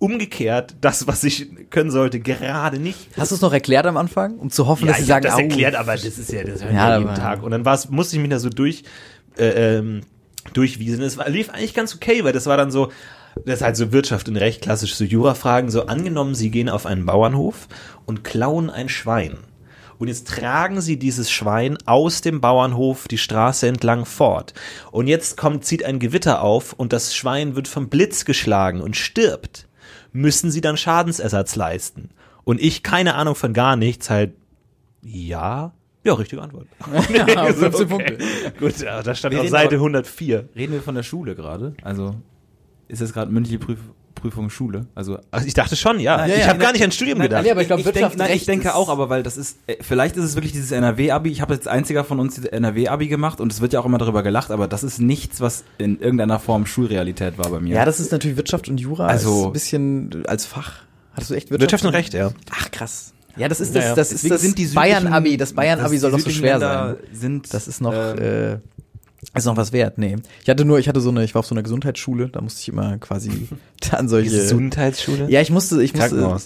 umgekehrt das, was ich können sollte, gerade nicht. Hast du es noch erklärt am Anfang, um zu hoffen, dass sie ich sagen, das erklärt, aber das ist ja, das hören Ja, ja, jeden Tag. Und dann war's, musste ich mich da so durch, äh, ähm, durchwiesen. Es war, lief eigentlich ganz okay, weil das war dann so, das ist halt so Wirtschaft und Recht, klassisch so Jura-Fragen, so angenommen, Sie gehen auf einen Bauernhof und klauen ein Schwein. Und jetzt tragen sie dieses Schwein aus dem Bauernhof die Straße entlang fort. Und jetzt kommt, zieht ein Gewitter auf und das Schwein wird vom Blitz geschlagen und stirbt. Müssen sie dann Schadensersatz leisten? Und ich, keine Ahnung von gar nichts, halt, ja, ja, richtige Antwort. Ja, So, 15 Punkte. Gut, ja, da stand Wir auf Seite aber- 104. Reden wir von der Schule gerade? Also ist das gerade mündliche Prüf Prüfung Schule? Also Also ich dachte schon, ja. Ja, ich ja, habe gar nicht an Studium Nein, gedacht. Ja, aber ich glaube, denk, Wirtschaft, nein, ich denke auch, aber weil das ist, äh, vielleicht ist es wirklich dieses NRW-Abi. Ich habe jetzt einziger von uns dieses NRW-Abi gemacht und es wird ja auch immer darüber gelacht, aber das ist nichts, was in irgendeiner Form Schulrealität war bei mir. Ja, das ist natürlich Wirtschaft und Jura. Also- ein bisschen als Fach. Hattest du echt Wirtschaft? Wirtschaft und Recht, ja. Ach krass. Ja, das ist das, Ja, ja. das ist das sind die südlichen- Bayern-Abi. Das Bayern-Abi das- soll doch so schwer Länder sein. Sind, Das ist noch, ähm, äh, ist noch was wert. Nee. Ich hatte nur, ich hatte so eine, ich war auf so einer Gesundheitsschule, da musste ich immer quasi an solche. Gesundheitsschule? Ja, ich musste, ich musste.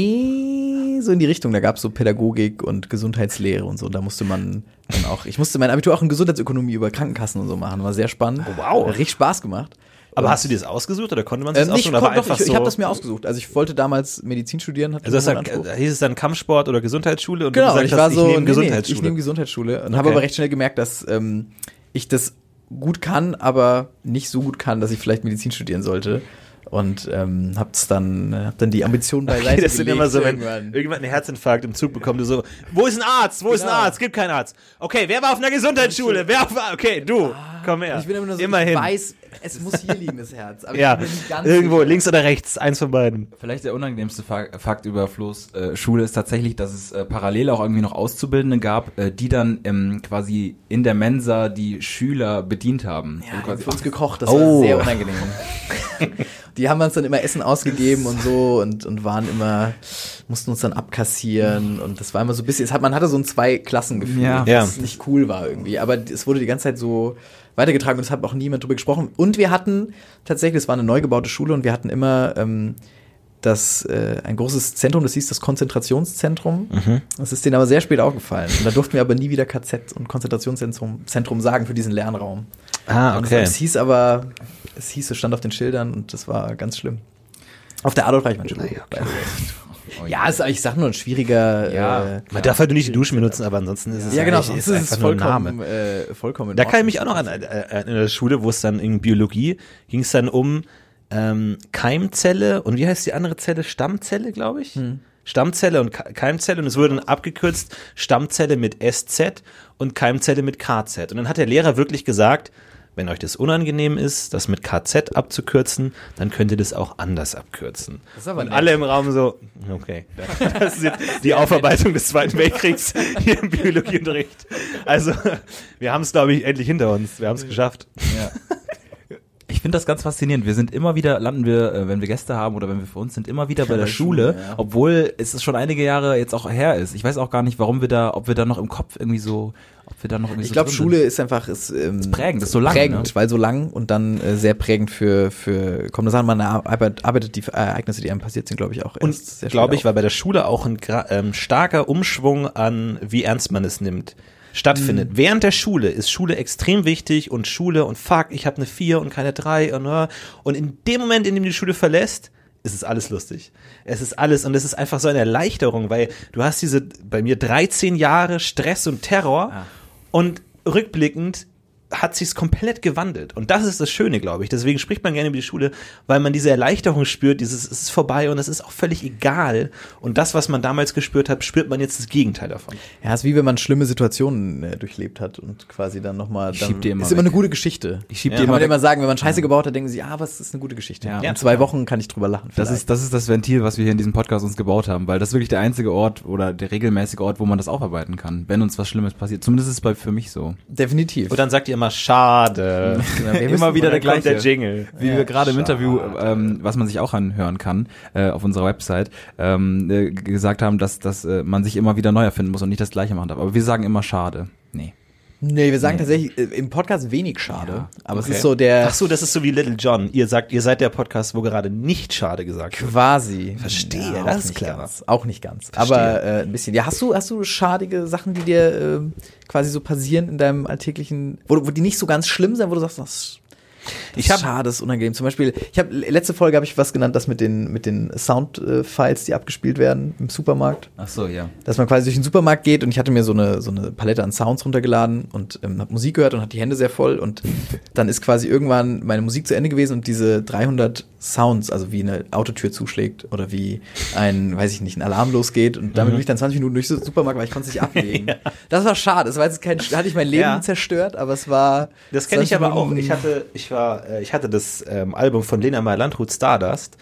Nee, so in die Richtung. Da gab's so Pädagogik und Gesundheitslehre und so. Da musste man dann auch. Ich musste mein Abitur auch in Gesundheitsökonomie über Krankenkassen und so machen. War sehr spannend. Oh, wow. Hat Richtig Spaß gemacht. Aber Und- hast du dir das ausgesucht oder konnte man sich ähm, das nee, ich, konnte doch, ich, ich so- habe das mir ausgesucht. Also ich wollte damals Medizin studieren. Hatte Also das Anspruch. hieß es dann Kampfsport oder Gesundheitsschule? Und Genau, du gesagt ich war so, ich nee, nehme nee, Gesundheitsschule. ich nehme Gesundheitsschule und habe Okay. aber recht schnell gemerkt, dass ähm, ich das gut kann, aber nicht so gut kann, dass ich vielleicht Medizin studieren sollte. Und ähm, hab's dann, äh, hab dann die Ambition beiseite Okay, das sind immer so, wenn irgendwann. irgendwann einen Herzinfarkt im Zug bekommt, du so, wo ist ein Arzt? Wo ist ein Genau. Arzt? Gibt keinen Arzt. Okay, wer war auf einer Gesundheitsschule? Wer auf, okay, du, komm her. Ah, Ich bin immer nur so, Immerhin. ich weiß, es muss hier liegen, das Herz. Aber ja, ich bin nicht ganz irgendwo, sicher. links oder rechts, eins von beiden. Vielleicht der unangenehmste Fa Fakt über Flo's äh, Schule ist tatsächlich, dass es äh, parallel auch irgendwie noch Auszubildende gab, äh, die dann ähm, quasi in der Mensa die Schüler bedient haben. Ja, Also die quasi haben für uns gekocht, das Oh. war sehr unangenehm. die haben uns dann immer Essen ausgegeben und so und, und waren immer, mussten uns dann abkassieren und das war immer so ein bisschen, es hat, man hatte so ein Zwei-Klassen-Gefühl, Ja. Ja. das nicht cool war irgendwie, aber es wurde die ganze Zeit so weitergetragen und es hat auch niemand drüber gesprochen und wir hatten tatsächlich, es war eine neu gebaute Schule und wir hatten immer ähm, das, äh, ein großes Zentrum, das hieß das Konzentrationszentrum. Das ist denen aber sehr spät aufgefallen. Und da durften wir aber nie wieder KZ und Konzentrationszentrum Zentrum sagen für diesen Lernraum. Ah, Und Es hieß aber, es hieß, es stand auf den Schildern und das war ganz schlimm. Auf der Adolf Eichmann Schule. by the way. Oh Ja, ist, ich sag nur ein schwieriger. Ja. äh, Man darf halt nur nicht die Dusche benutzen, aber ansonsten ist es ja, genau, ist es einfach nur ein vollkommen, Name. äh, vollkommen Da kann ich mich auch noch an, äh, in der Schule, wo es dann in Biologie ging es dann um ähm, Keimzelle und wie heißt die andere Zelle? Stammzelle, glaube ich. Stammzelle und Ke- Keimzelle und es wurde dann abgekürzt Stammzelle mit SZ und Keimzelle mit KZ. Und dann hat der Lehrer wirklich gesagt, wenn euch das unangenehm ist, das mit KZ abzukürzen, dann könnt ihr das auch anders abkürzen. Und alle im Raum so, okay, das ist jetzt die Aufarbeitung des Zweiten Weltkriegs hier im Biologieunterricht. Also, wir haben es, glaube ich, endlich hinter uns. Wir haben es geschafft. Ja. Ich finde das ganz faszinierend. Wir sind immer wieder, landen wir, äh, wenn wir Gäste haben oder wenn wir für uns sind, immer wieder bei der Schule, ja. obwohl es schon einige Jahre jetzt auch her ist. Ich weiß auch gar nicht, warum wir da, ob wir da noch im Kopf irgendwie so, ob wir da noch irgendwie Ich so glaube, Schule ist einfach ist, ähm, prägend, ist so lang, prägend, ne? weil so lang und dann äh, sehr prägend für für komm, das sagen man arbeitet, arbeitet die Ereignisse, die einem passiert sind, glaube ich auch. Und glaube ich, weil bei der Schule auch ein ähm, starker Umschwung an, wie ernst man es nimmt, stattfindet. Während der Schule ist Schule extrem wichtig und Schule und fuck, ich habe eine vier und keine drei und, äh, und in dem Moment, in dem du die Schule verlässt, ist es alles lustig. Es ist alles und es ist einfach so eine Erleichterung, weil du hast diese bei mir 13 Jahre Stress und Terror und rückblickend hat sich's komplett gewandelt. Und das ist das Schöne, glaube ich. Deswegen spricht man gerne über die Schule, weil man diese Erleichterung spürt, dieses, es ist vorbei und es ist auch völlig egal. Und das, was man damals gespürt hat, spürt man jetzt das Gegenteil davon. Ja, ist wie wenn man schlimme Situationen äh, durchlebt hat und quasi dann nochmal. Dann- schieb die immer Ist immer weg. eine gute Geschichte. Ich schieb ja, die kann immer man immer sagen, wenn man Scheiße gebaut hat, denken sie, ah, was ist eine gute Geschichte. Ja. In zwei Wochen kann ich drüber lachen. Das vielleicht. ist, das ist das Ventil, was wir hier in diesem Podcast uns gebaut haben, weil das ist wirklich der einzige Ort oder der regelmäßige Ort, wo man das aufarbeiten kann, wenn uns was Schlimmes passiert. Zumindest ist es bei, für mich so. definitiv. Und dann sagt ihr immer, schade. Immer wieder der gleiche. der Jingle. Wie wir gerade im Interview, ähm, was man sich auch anhören kann, äh, auf unserer Website, ähm, äh, gesagt haben, dass, dass äh, man sich immer wieder neu erfinden muss und nicht das Gleiche machen darf. Aber wir sagen immer schade. Nee. Nee, wir sagen tatsächlich äh, im Podcast wenig schade. Ja, aber Okay. es ist so der Ach so, das ist so wie Little John. Ihr sagt, ihr seid der Podcast, wo gerade nicht schade gesagt wird. quasi. Verstehe, auch das ist clever. Ganz, auch nicht ganz. Aber äh, ein bisschen. Ja, hast du, hast du schadige Sachen, die dir ähm, quasi so passieren in deinem alltäglichen, wo, wo die nicht so ganz schlimm sind, wo du sagst, das, das Ich hab- schade, ist unangenehm. Zum Beispiel, ich habe letzte Folge habe ich was genannt, das mit den mit den Soundfiles, die abgespielt werden im Supermarkt. Ach so, ja. dass man quasi durch den Supermarkt geht und ich hatte mir so eine, so eine Palette an Sounds runtergeladen und ähm, habe Musik gehört und hatte die Hände sehr voll und dann ist quasi irgendwann meine Musik zu Ende gewesen und diese 300 Sounds, also wie eine Autotür zuschlägt oder wie ein, weiß ich nicht, ein Alarm losgeht und damit bin ich dann 20 Minuten durch den Supermarkt, weil ich konnte es nicht ablegen. Das war schade, das war jetzt kein, da hatte ich mein Leben Ja. zerstört, aber es war Das kenne ich 20 aber auch. Ich hatte, ich war, äh, ich hatte das ähm, Album von Lena Meyer-Landrut Stardust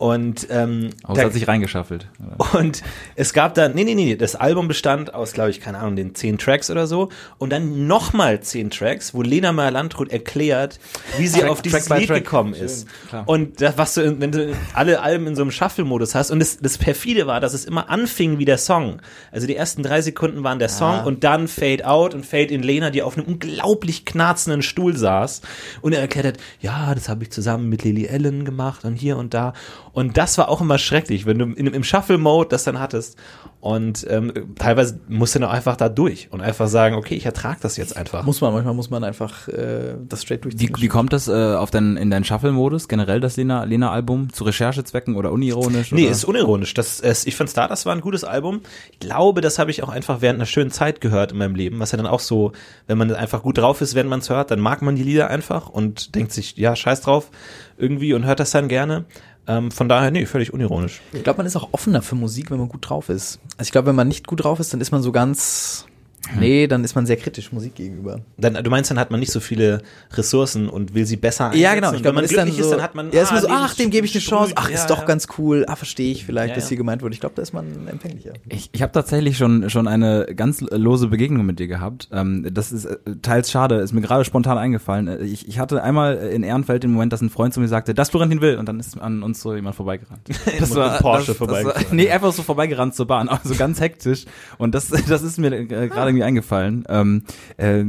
und ähm, Aus da- hat sich reingeschaffelt. Und es gab dann, nee, nee, nee, das Album bestand aus, glaube ich, keine Ahnung, den zehn Tracks oder so. Und dann nochmal zehn Tracks, wo Lena Meyer-Landrut erklärt, wie sie Track- auf dieses Track Lied Track. gekommen Schön, ist. klar. Und das, was du, wenn du alle Alben in so einem Shuffle-Modus hast. Und das, das perfide war, dass es immer anfing wie der Song. Also die ersten drei Sekunden waren der Song Ah. und dann Fade Out und Fade in Lena, die auf einem unglaublich knarzenden Stuhl saß. Und er erklärt hat, ja, das habe ich zusammen mit Lily Allen gemacht und hier und da. Und das war auch immer schrecklich, wenn du in, im Shuffle-Mode das dann hattest. Und ähm, teilweise musst du dann einfach da durch und einfach sagen, okay, ich ertrage das jetzt einfach. muss man, manchmal muss man einfach äh, das straight Wie, durchziehen. wie kommt das äh, auf dein, in deinen Shuffle-Modus, generell das Lena- Lena-Album, zu Recherchezwecken oder unironisch? Nee, oder? ist unironisch. Das, es, ich fand Stardust war ein gutes Album. Ich glaube, das habe ich auch einfach während einer schönen Zeit gehört in meinem Leben, was ja dann auch so, wenn man einfach gut drauf ist, wenn man es hört, dann mag man die Lieder einfach und denkt sich, ja, scheiß drauf irgendwie und hört das dann gerne. Ähm, von daher, nee, völlig unironisch. Ich glaube, man ist auch offener für Musik, wenn man gut drauf ist. Also ich glaube, wenn man nicht gut drauf ist, dann ist man so ganz, nee, dann ist man sehr kritisch Musik gegenüber. Dann, du meinst, dann hat man nicht so viele Ressourcen und will sie besser einsetzen. Ja, genau. Ich Und glaube, wenn man ist dann glücklich so, ist, dann hat man, ja, ist man ah, so, ach, dem gebe ich eine Chance. Ach, ja, ist doch ja. ganz cool. Ah, verstehe ich vielleicht, Ja, dass ja. hier gemeint wurde. Ich glaube, da ist man empfänglicher. Ich, ich habe tatsächlich schon schon eine ganz lose Begegnung mit dir gehabt. Ähm, das ist äh, teils schade, ist mir gerade spontan eingefallen. Äh, Ich, ich hatte einmal in Ehrenfeld den Moment, dass ein Freund zu mir sagte, das Florentin will, und dann ist an uns so jemand vorbeigerannt. Das einem Porsche vorbeigefahren. Das, nee, einfach so vorbeigerannt zur Bahn, also ganz hektisch. Und das das ist mir äh, gerade irgendwie eingefallen, ähm, äh,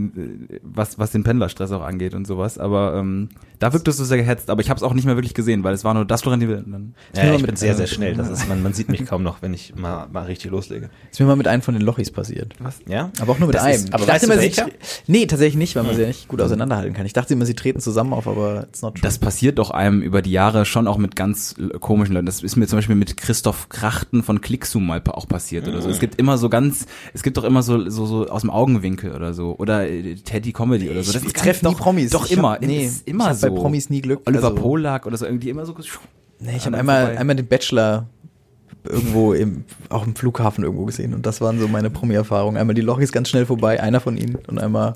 was was den Pendlerstress auch angeht und sowas. Aber ähm, Da wirktest du sehr gehetzt, aber ich habe es auch nicht mehr wirklich gesehen, weil es war nur das Dann Ja, nur ich mit- bin sehr, sehr schnell. Das ist, man, man sieht mich kaum noch, wenn ich mal, mal richtig loslege. Ist mir mal mit einem von den Lochis passiert. Ja? Aber auch nur mit Das einem. ist- aber ich dachte weißt du immer, sie, nee, tatsächlich nicht, weil man sie ja nicht gut auseinanderhalten kann. Ich dachte immer, sie treten zusammen auf, aber it's not true. Das passiert doch einem über die Jahre schon auch mit ganz äh, komischen Leuten. Das ist mir zum Beispiel mit Christoph Krachten von Clickzoom mal auch passiert oder so. Es gibt immer so ganz, es gibt doch immer so, so, so aus dem Augenwinkel oder so. Oder äh, Teddy Comedy oder so. Das ich ist treffe nie Promis. Doch Ich immer. hab- nee, ist immer so. Bei Promis nie Glück. Oliver Also- Polak oder so irgendwie immer so. Nee, ich habe einmal, vorbei. einmal den Bachelor irgendwo im, auch im Flughafen irgendwo gesehen und das waren so meine Promi-Erfahrungen. Einmal die Lochis ganz schnell vorbei, einer von ihnen und einmal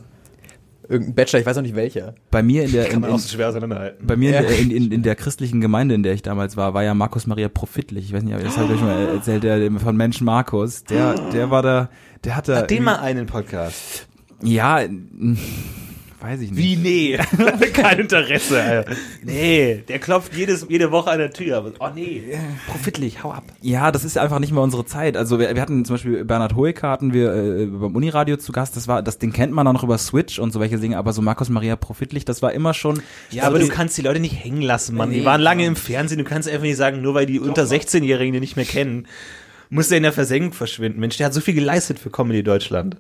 irgendein Bachelor, ich weiß auch nicht welcher. Bei mir in der, in, Kann man in, auch so schwer auseinanderhalten. bei mir Ja. in, der, in, in, in der christlichen Gemeinde, in der ich damals war, war ja Markus Maria Profitlich. Ich weiß nicht, aber das habe ich euch mal erzählt, der von Mensch Markus. Der, der war da, der hatte. Hat den mal einen Podcast. Ja, weiß ich nicht. Wie, nee. Kein Interesse, Alter. Nee, der klopft jedes, jede Woche an der Tür. Aber, oh nee, profitlich, hau ab. Ja, das ist einfach nicht mehr unsere Zeit. Also wir, wir hatten zum Beispiel Bernhard Hoeker hatten wir äh, beim Uniradio zu Gast. Das war, das den kennt man auch noch über Switch und so welche Dinge. Aber so Markus Maria Profitlich, das war immer schon. Ja, aber du kannst die Leute nicht hängen lassen, Mann. Die waren lange im Fernsehen. Du kannst einfach nicht sagen, nur weil die unter 16-Jährigen die nicht mehr kennen, muss der in der Versenkung verschwinden. Mensch, der hat so viel geleistet für Comedy Deutschland.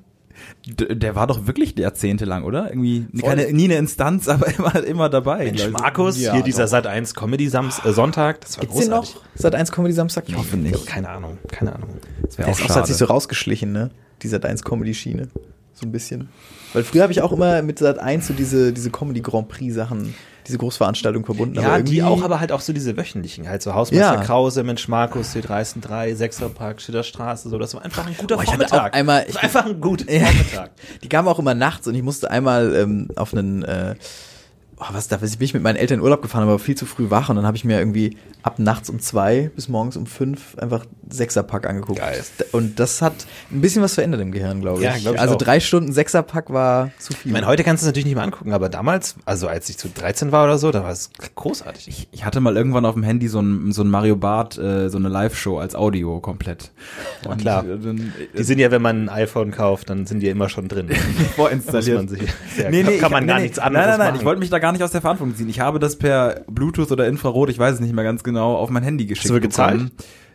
Der war doch wirklich jahrzehntelang, oder? Irgendwie keine, nie eine Instanz, aber immer, immer dabei. Mensch. Markus, Ja, hier dieser. Sat 1 Comedy Sams äh, Sonntag, das war Gibt's den großartig. noch? Seit 1 Comedy Samstag? Ich hoffe nicht. Keine Ahnung, keine Ahnung. Das wäre auch ist auch, schade. hat sich so rausgeschlichen, ne? Die Sat 1 Comedy Schiene. So ein bisschen. Weil früher habe ich auch immer mit Sat 1 so diese, diese Comedy Grand Prix Sachen, diese Großveranstaltung verbunden. Ja, die auch, aber halt auch so diese wöchentlichen, halt so Hausmeister Ja. Krause, Mensch Markus, C303, Sechserpark, Schillerstraße, so, das war einfach ein guter Boah, ich Vormittag. einmal- das war einfach ein guter Ja. Vormittag. Die kamen auch immer nachts und ich musste einmal ähm, auf einen, äh, oh, was da bin ich mit meinen Eltern in Urlaub gefahren, aber viel zu früh wach und dann habe ich mir irgendwie ab nachts um zwei bis morgens um fünf einfach Sechserpack angeguckt. Geil. Und das hat ein bisschen was verändert im Gehirn, glaube ich. Ja, glaub ich also auch. drei Stunden Sechserpack war zu viel. Ich meine, heute kannst du es natürlich nicht mehr angucken, aber damals, also als ich zu 13 war oder so, da war es großartig. Ich, ich hatte mal irgendwann auf dem Handy so ein, so ein Mario Bart, äh, so eine Live-Show als Audio komplett. Und klar. äh, Dann, Die sind ja, wenn man ein iPhone kauft, dann sind die ja immer schon drin. vorinstalliert. Man sich- ja, nee, nee, kann ich- man nee, gar nee. nichts anderes Nein, nein, nein, machen. ich wollte mich da gar nicht aus der Verantwortung ziehen. Ich habe das per Bluetooth oder Infrarot, ich weiß es nicht mehr ganz genau, auf mein Handy geschickt. du gezahlt? bekommen.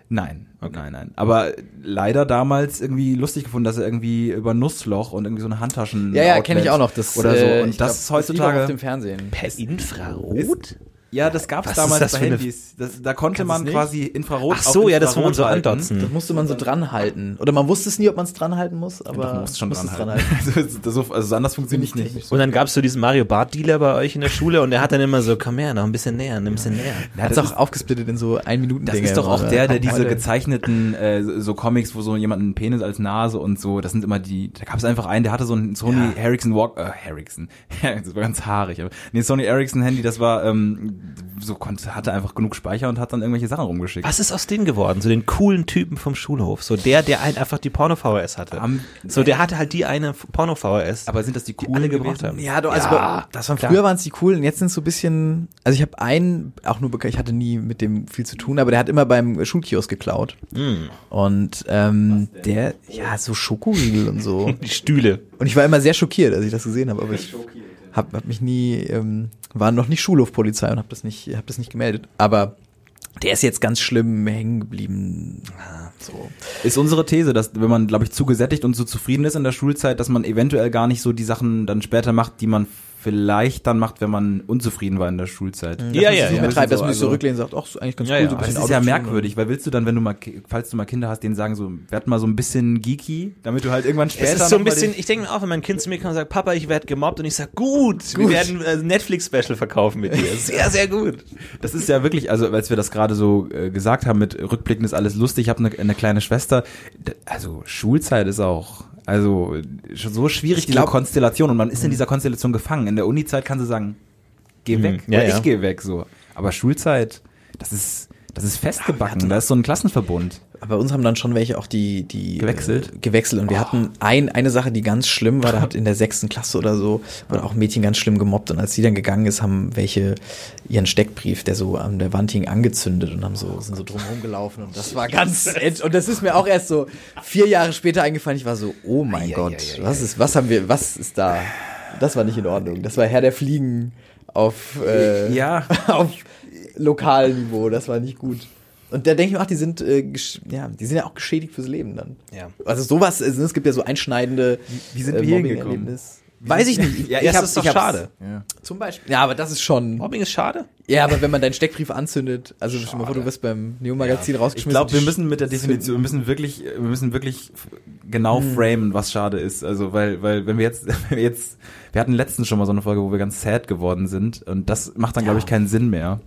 Nein, nein, nein. Aber leider damals irgendwie lustig gefunden, dass er irgendwie über Nussloch und irgendwie so eine Handtaschen. ja, ja, kenne ich auch noch. Das, oder so. äh, Und ich das glaub, ist heutzutage. auf dem Fernsehen. Per Infrarot? Ja, das gab es damals das bei Handys. Das, da konnte man nicht? quasi Infrarot. Ach so, auf ja, das man so andotzen. Das musste man so dran halten. Oder man wusste es nie, ob man es dran halten muss, aber musst schon musste dran es halten. Also, das- so- also anders funktioniert es nicht. Und dann gab's so diesen Mario Bart Dealer bei euch in der Schule und der hat dann immer so, komm her, noch ein bisschen näher, ein bisschen näher. Ja, Hat es auch aufgesplittet in so ein Minuten Das ist doch auch der, der diese gezeichneten äh, so- so Comics, wo so jemand einen Penis als Nase und so, das sind immer die, da gab es einfach einen, der hatte so ein Sony Ericsson Walk, äh, Ericsson, das war ganz haarig, aber nee, Sony Ericsson Handy, das war ähm, so konnte, hatte einfach genug Speicher und hat dann irgendwelche Sachen rumgeschickt. Was ist aus denen geworden? So den coolen Typen vom Schulhof. So der, der halt einfach die Porno-VHS hatte. Am- so der hatte halt die eine Porno-VHS. Aber sind das die coolen alle gebraucht haben. Ja, doch, also Ja, das waren klar. früher waren es die coolen, jetzt sind es so ein bisschen, also ich habe einen, auch nur bekannt, ich hatte nie mit dem viel zu tun, aber der hat immer beim Schulkiosk geklaut. Und ähm, der, ja, so Schokoriegel und so. die Stühle. Und ich war immer sehr schockiert, als ich das gesehen habe, aber ich habe hab mich nie, ähm, war noch nicht Schulhofpolizei und habe das nicht, habe das nicht gemeldet. Aber der ist jetzt ganz schlimm hängen geblieben. So. Ist unsere These, dass wenn man, glaube ich, zu gesättigt und zu zufrieden ist in der Schulzeit, dass man eventuell gar nicht so die Sachen dann später macht, die man vielleicht dann macht, wenn man unzufrieden war in der Schulzeit. Ja, ja, Nicht ja. mehr treibt, dass man sich so also- rücklehnen und sagt, ach, ist eigentlich ganz Ja, cool, ja, so ein bisschen das ist ja merkwürdig, weil willst du dann, wenn du mal, falls du mal Kinder hast, denen sagen so, werd mal so ein bisschen geeky, damit du halt irgendwann später Es ist so ein bisschen, ich denke mir auch, wenn mein Kind zu mir kommt und sagt, Papa, ich werde gemobbt und ich sage, gut, wir werden äh, Netflix-Special verkaufen mit dir. Sehr, sehr gut. Das ist ja wirklich, also als wir das gerade so äh, gesagt haben, mit Rückblicken ist alles lustig, ich habe eine, eine kleine Schwester, also Schulzeit ist auch, also schon so schwierig, diese glaub- Konstellation und man ist in dieser Konstellation gefangen. In der Uni-Zeit kann sie sagen, geh weg, Ja, oder ja. ich gehe weg, so. Aber Schulzeit, das ist, das ist festgebacken, da ist so ein Klassenverbund. Aber bei uns haben dann schon welche auch die, die Gewechselt? Äh, gewechselt. Und wir hatten ein, eine Sache, die ganz schlimm war, da hat in der sechsten Klasse oder so, wurde auch ein Mädchen ganz schlimm gemobbt. Und als sie dann gegangen ist, haben welche ihren Steckbrief, der so an der Wand hing, angezündet und haben so, sind so drumherum gelaufen. Und das war ganz, und das ist mir auch erst so vier Jahre später eingefallen. Ich war so, oh mein Gott, was ist, was haben wir, was ist da? Das war nicht in Ordnung. Das war Herr der Fliegen auf, äh, Ja. auf Lokalniveau. Das war nicht gut. Und da denke ich mir, ach, die sind, äh, ja, die sind ja auch geschädigt fürs Leben dann. Ja. Also sowas, also es gibt ja so einschneidende wie sind äh, wir Mobbing-Erlebnis. Weiß ich nicht. Ja, ich das hab- ist doch ich schade. Zum Beispiel. Ja, aber das ist schon. Mobbing ist schade. Ja, aber wenn man deinen Steckbrief anzündet, also dir mal vor, du wirst beim Neo-Magazin Ich rausgeschmissen. glaube, wir müssen mit der Definition, wir müssen wirklich, wir müssen wirklich genau framen, was schade ist. Also, weil, weil, wenn wir jetzt, wenn wir jetzt, wir hatten letztens schon mal so eine Folge, wo wir ganz sad geworden sind und das macht dann, glaube ich, keinen Sinn mehr.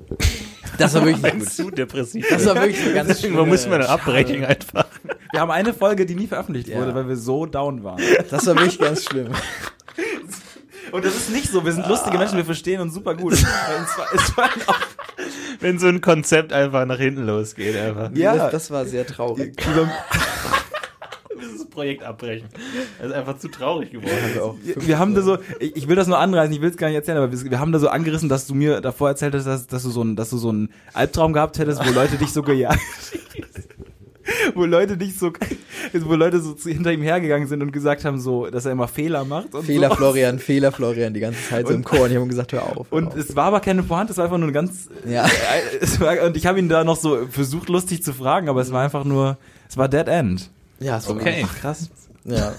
Das war wirklich nicht gut. Zu depressiv. Das war wirklich eine ganz Deswegen muss man dann abbrechen einfach. Wir haben eine Folge, die nie veröffentlicht Ja. wurde, weil wir so down waren. Das war wirklich ganz schlimm. Und das ist nicht so, wir sind lustige Menschen, wir verstehen uns super gut. Und zwar, es war auch, Wenn so ein Konzept einfach nach hinten losgeht, einfach. Ja. Das, das war sehr traurig. Dieses Projekt abbrechen. Das ist einfach zu traurig geworden. Auch wir, haben da so, ich, ich will das nur anreißen, ich will es gar nicht erzählen, aber wir, wir haben da so angerissen, dass du mir davor erzählt hast, dass, dass du so ein, dass du so einen Albtraum gehabt hättest, wo Leute dich so gejagt, wo Leute dich so, wo Leute so hinter ihm hergegangen sind und gesagt haben so, dass er immer Fehler macht und Fehler so. Florian, Fehler Florian die ganze Zeit so im Chor und ich habe ihm gesagt, hör auf. Hör Und auf. es war aber keine Pointe, es war einfach nur ein ganz, Ja. es war, und ich habe ihn da noch so versucht lustig zu fragen, aber es war einfach nur, es war Dead End. Ja, es war Okay. wirklich- Krass. Ja.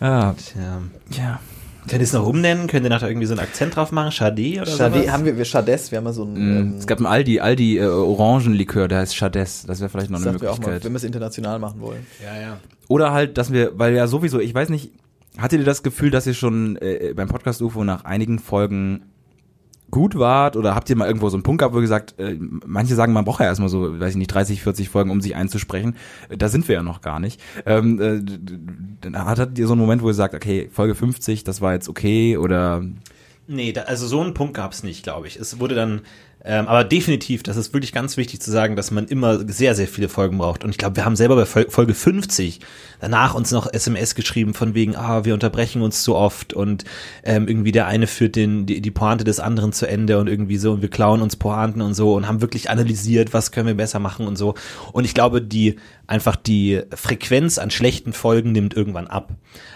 Ja, Tja. ja. Könnt ihr es noch umnennen? Könnt ihr nachher irgendwie so einen Akzent drauf machen? Chade oder Chade, sowas? haben wir, wir Chades, wir haben mal so ein, ähm, Es gab ein Aldi, Aldi äh, Orangenlikör, der heißt Chades. Das wäre vielleicht noch das eine sagt wir auch mal, Möglichkeit. wenn wir es international machen wollen. Ja, ja. Oder halt, dass wir, weil ja sowieso, ich weiß nicht, hattet ihr das Gefühl, dass ihr schon äh, beim Podcast UFO nach einigen Folgen gut wart oder habt ihr mal irgendwo so einen Punkt gehabt, wo ihr gesagt, äh, manche sagen, man braucht ja erstmal so, weiß ich nicht, 30, 40 Folgen, um sich einzusprechen. Äh, Da sind wir ja noch gar nicht. Ähm, äh, hattet ihr so einen Moment, wo ihr sagt, okay, Folge 50, das war jetzt okay oder Nee, da, also so einen Punkt gab es nicht, glaube ich. Es wurde dann, ähm, aber definitiv, das ist wirklich ganz wichtig zu sagen, dass man immer sehr, sehr viele Folgen braucht. Und ich glaube, wir haben selber bei Fol- Folge 50 danach uns noch SMS geschrieben von wegen, ah, wir unterbrechen uns zu oft und ähm, irgendwie der eine führt den, die, die Pointe des anderen zu Ende und irgendwie so und wir klauen uns Pointen und so und haben wirklich analysiert, was können wir besser machen und so. Und ich glaube, die einfach die Frequenz an schlechten Folgen nimmt irgendwann ab.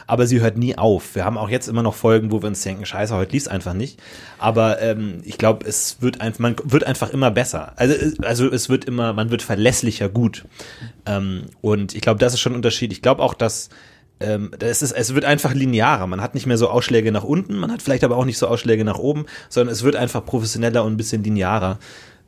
Aber sie hört nie auf. Wir haben auch jetzt immer noch Folgen, wo wir uns denken, scheiße, heute lief's einfach nicht. Aber ähm, ich glaube, es wird einfach, man wird einfach immer besser. Also, es- also es wird immer, man wird verlässlicher gut. Ähm, und ich glaube, das ist schon ein Unterschied. Ich glaube auch, dass ähm, das ist, es wird einfach linearer. Man hat nicht mehr so Ausschläge nach unten, man hat vielleicht aber auch nicht so Ausschläge nach oben, sondern es wird einfach professioneller und ein bisschen linearer.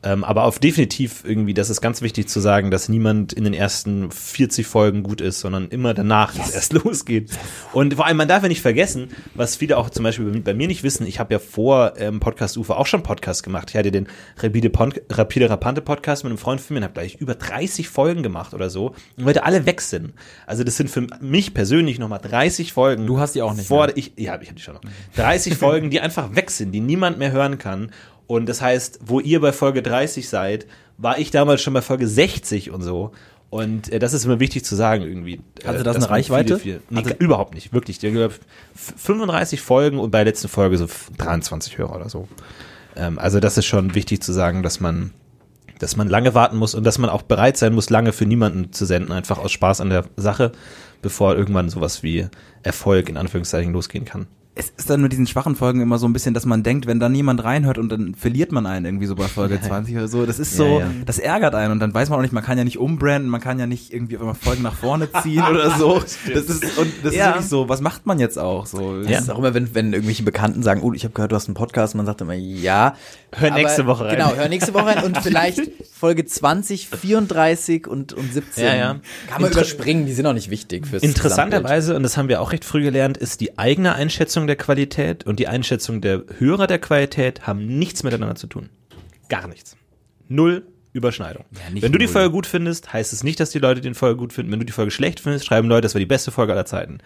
Ähm, aber auf definitiv irgendwie, das ist ganz wichtig zu sagen, dass niemand in den ersten 40 Folgen gut ist, sondern immer danach es erst losgeht. Und vor allem, man darf ja nicht vergessen, was viele auch zum Beispiel bei mir nicht wissen, ich habe ja vor ähm, Podcast Ufer auch schon Podcast gemacht. Ich hatte den Rapide, Pon Rapide Rapante Podcast mit einem Freund von mir und habe gleich über 30 Folgen gemacht oder so. Und heute alle weg sind. Also das sind für mich persönlich nochmal 30 Folgen. Du hast die auch nicht Vor, mehr. ich, ja, ich habe die schon noch. 30 Folgen, die einfach weg sind, die niemand mehr hören kann. Und das heißt, wo ihr bei Folge 30 seid, war ich damals schon bei Folge 60 und so. Und äh, das ist immer wichtig zu sagen irgendwie. Hatte äh, das eine Reichweite? Viele, viele, nee, überhaupt nicht, wirklich. Ich glaube, f- 35 Folgen und bei der letzten Folge so 23 Hörer oder so. Ähm, also das ist schon wichtig zu sagen, dass man dass man lange warten muss und dass man auch bereit sein muss, lange für niemanden zu senden, einfach aus Spaß an der Sache, bevor irgendwann sowas wie Erfolg in Anführungszeichen losgehen kann. Es ist dann mit diesen schwachen Folgen immer so ein bisschen, dass man denkt, wenn da niemand reinhört und dann verliert man einen irgendwie so bei Folge 20 oder so. Das ist so, Ja, ja. das ärgert einen und dann weiß man auch nicht, man kann ja nicht umbranden, man kann ja nicht irgendwie auf einmal Folgen nach vorne ziehen oder so. Das ist, und das Ja. ist wirklich so, was macht man jetzt auch so? Das ist auch immer, wenn, wenn irgendwelche Bekannten sagen, oh, ich habe gehört, du hast einen Podcast, man sagt immer, ja. Hör nächste Woche rein. Genau, hör nächste Woche rein und vielleicht Folge 20, 34 und, und 17. Ja, ja. Kann man Inter- überspringen, die sind auch nicht wichtig fürs. Interessanterweise, und das haben wir auch recht früh gelernt, ist die eigene Einschätzung der Qualität und die Einschätzung der Hörer der Qualität haben nichts miteinander zu tun. Gar nichts. Null Überschneidung. nicht Wenn du die null. Folge gut findest, heißt es nicht, dass die Leute die Folge gut finden. Wenn du die Folge schlecht findest, schreiben Leute, das war die beste Folge aller Zeiten.